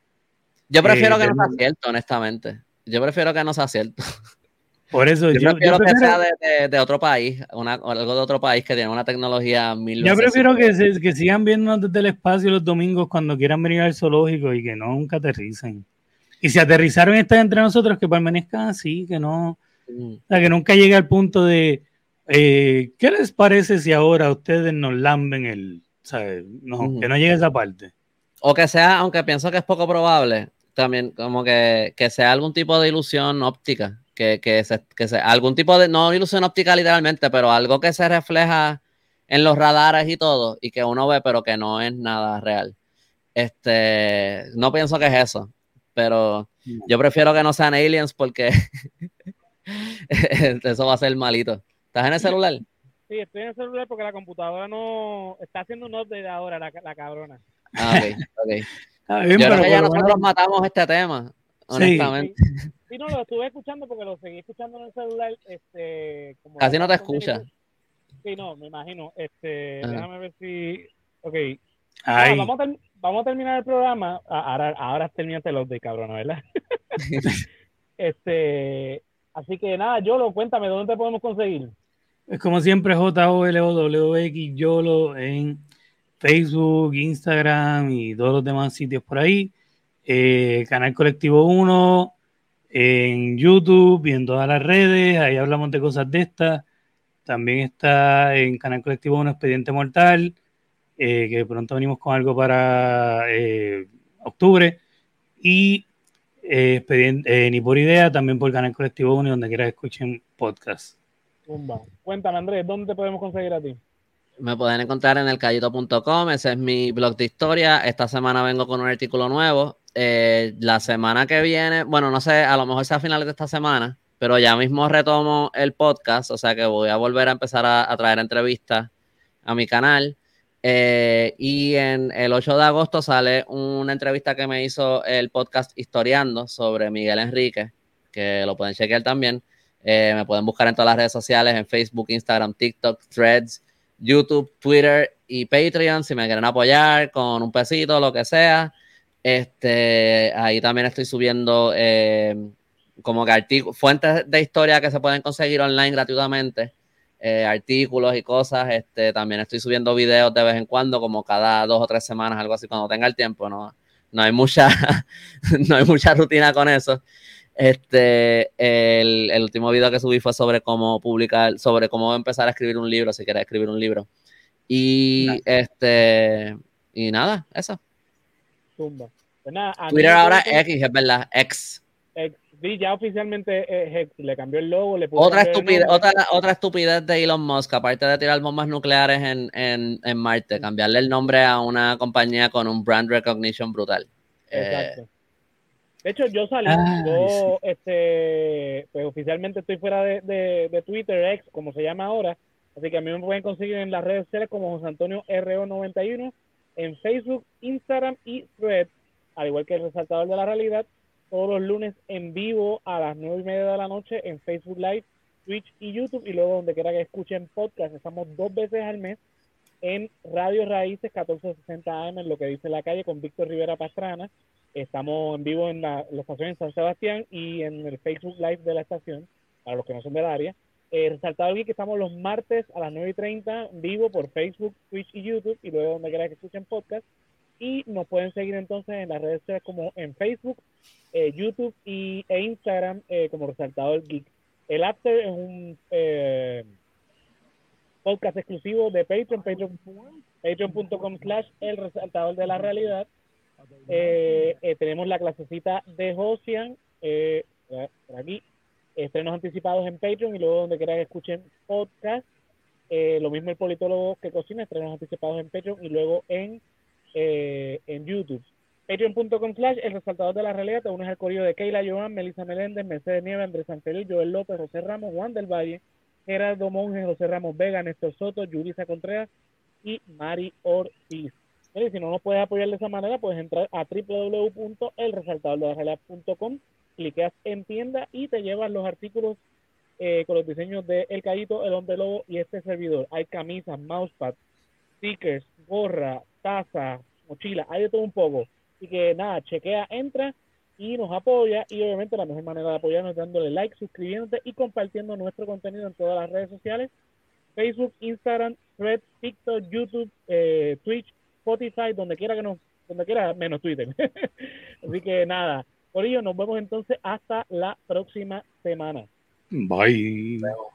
[SPEAKER 2] Yo prefiero eh, que no sea cierto, honestamente. Yo prefiero que no sea cierto.
[SPEAKER 3] Por eso
[SPEAKER 2] yo, prefiero que sea de, otro país, una, algo de otro país que tiene una tecnología
[SPEAKER 3] mil Yo prefiero que, que sigan viendo desde el espacio los domingos cuando quieran venir al zoológico y que no nunca aterricen. Y si aterrizaron y están entre nosotros, que permanezcan así, que no. O sea, que nunca llegue al punto de eh, ¿qué les parece si ahora ustedes nos lamben el, ¿sabes? No, que no llegue a esa parte.
[SPEAKER 2] O que sea, aunque pienso que es poco probable, también como que, que sea algún tipo de ilusión óptica que, que, se, que se, algún tipo de, no ilusión óptica literalmente, pero algo que se refleja en los radares y todo, y que uno ve, pero que no es nada real. Este, no pienso que es eso, pero yo prefiero que no sean aliens porque eso va a ser malito. ¿Estás en el celular?
[SPEAKER 1] Sí, estoy en el celular porque la computadora no está haciendo un update ahora, la, la cabrona.
[SPEAKER 2] Ah, ok, ok. yo creo que ya nosotros matamos este tema, honestamente.
[SPEAKER 1] Sí, no, lo estuve escuchando porque lo seguí escuchando en el celular. Este,
[SPEAKER 2] como Casi no te escucha.
[SPEAKER 1] Sí, no, me imagino. Este, déjame ver si. Ok. Ah, vamos, a vamos, a terminar el programa. Ah, ahora, ahora terminaste los de cabrón, ¿verdad? este, así que nada, Yolo, cuéntame, ¿dónde podemos conseguir?
[SPEAKER 3] Es como siempre, J-O-L-O-W-X, Yolo en Facebook, Instagram y todos los demás sitios por ahí. Eh, Canal Colectivo 1, en YouTube y en todas las redes, ahí hablamos de cosas de estas. También está en Canal Colectivo Un Expediente Mortal, eh, que pronto venimos con algo para eh, octubre. Y eh, expediente, Ni por Idea, también por Canal Colectivo 1 donde quieras escuchen podcast.
[SPEAKER 1] Cuéntame, Andrés, ¿dónde te podemos conseguir a ti?
[SPEAKER 2] Me pueden encontrar en elcayito.com, ese es mi blog de historia. Esta semana vengo con un artículo nuevo eh, la semana que viene, bueno, no sé, a lo mejor sea a finales de esta semana, pero ya mismo retomo el podcast, o sea que voy a volver a empezar a, traer entrevistas a mi canal. Eh, y en el 8 de agosto sale una entrevista que me hizo el podcast Historiando sobre Miguel Enrique, que lo pueden chequear también. Eh, me pueden buscar en todas las redes sociales, en Facebook, Instagram, TikTok, Threads, YouTube, Twitter y Patreon, si me quieren apoyar con un pesito, lo que sea. Este, ahí también estoy subiendo eh, como que fuentes de historia que se pueden conseguir online gratuitamente, eh, artículos y cosas. Este, también estoy subiendo videos de vez en cuando, como cada dos o tres semanas, algo así, cuando tenga el tiempo, ¿no? no hay mucha, no hay mucha rutina con eso. Este, el, el, último video que subí fue sobre cómo publicar, sobre cómo empezar a escribir un libro, si quieres escribir un libro. Y este, y nada, eso.
[SPEAKER 1] Pues
[SPEAKER 2] Twitter ahora X, es verdad, X.
[SPEAKER 1] Sí, ya oficialmente X, le cambió el logo, le
[SPEAKER 2] otra estupidez, otra, otra estupidez de Elon Musk, aparte de tirar bombas nucleares en, en, en Marte, cambiarle el nombre a una compañía con un brand recognition brutal. Exacto.
[SPEAKER 1] Eh, de hecho, yo salí, yo este, pues oficialmente estoy fuera de, Twitter, X, como se llama ahora, así que a mí me pueden conseguir en las redes sociales como José Antonio RO91, en Facebook, Instagram y Thread, al igual que el resaltador de la realidad, todos los lunes en vivo a las nueve y media de la noche en Facebook Live, Twitch y YouTube, y luego donde quiera que escuchen podcast, estamos dos veces al mes en Radio Raíces 1460 AM, en lo que dice la calle, con Víctor Rivera Pastrana, Estamos en vivo en la, estación en San Sebastián y en el Facebook Live de la estación, para los que no son del área. Eh, resaltado aquí que estamos los martes a las 9 y 30 vivo por Facebook, Twitch y YouTube y luego donde quiera que escuchen podcast. Y nos pueden seguir entonces en las redes sociales como en Facebook, eh, YouTube y, e Instagram eh, como Resaltador Geek. El After es un eh, podcast exclusivo de Patreon, patreon.com patreon slash el resaltador de la realidad eh, eh, tenemos la clasecita de Josian, por aquí, estrenos anticipados en Patreon y luego donde quieran que escuchen podcast. lo mismo el politólogo que cocina, estrenos anticipados en Patreon y luego en, en YouTube. Patreon.com slash el resaltador de la realidad, te unes al correo de Keila Joan, Melissa Meléndez, Mercedes Nieve, Andrés Santelio, Joel López, José Ramos, Juan del Valle, Gerardo Monge, José Ramos Vega, Néstor Soto, Yurisa Contreras y Mari Ortiz si no nos puedes apoyar de esa manera, puedes entrar a www.elresaltadordelarrealidad.com, cliqueas en tienda y te llevas los artículos eh, con los diseños de El Callito, El Hombre Lobo y este servidor. Hay camisas, mousepad, stickers, gorra, taza, mochila, hay de todo un poco. Así que nada, chequea, entra y nos apoya. Y obviamente la mejor manera de apoyarnos es dándole like, suscribiéndote y compartiendo nuestro contenido en todas las redes sociales. Facebook, Instagram, Thread, TikTok, YouTube, eh, Twitch, Spotify, donde quiera que nos, donde quiera, menos Twitter. Así que nada, por ello nos vemos entonces hasta la próxima semana.
[SPEAKER 3] Bye. Bye.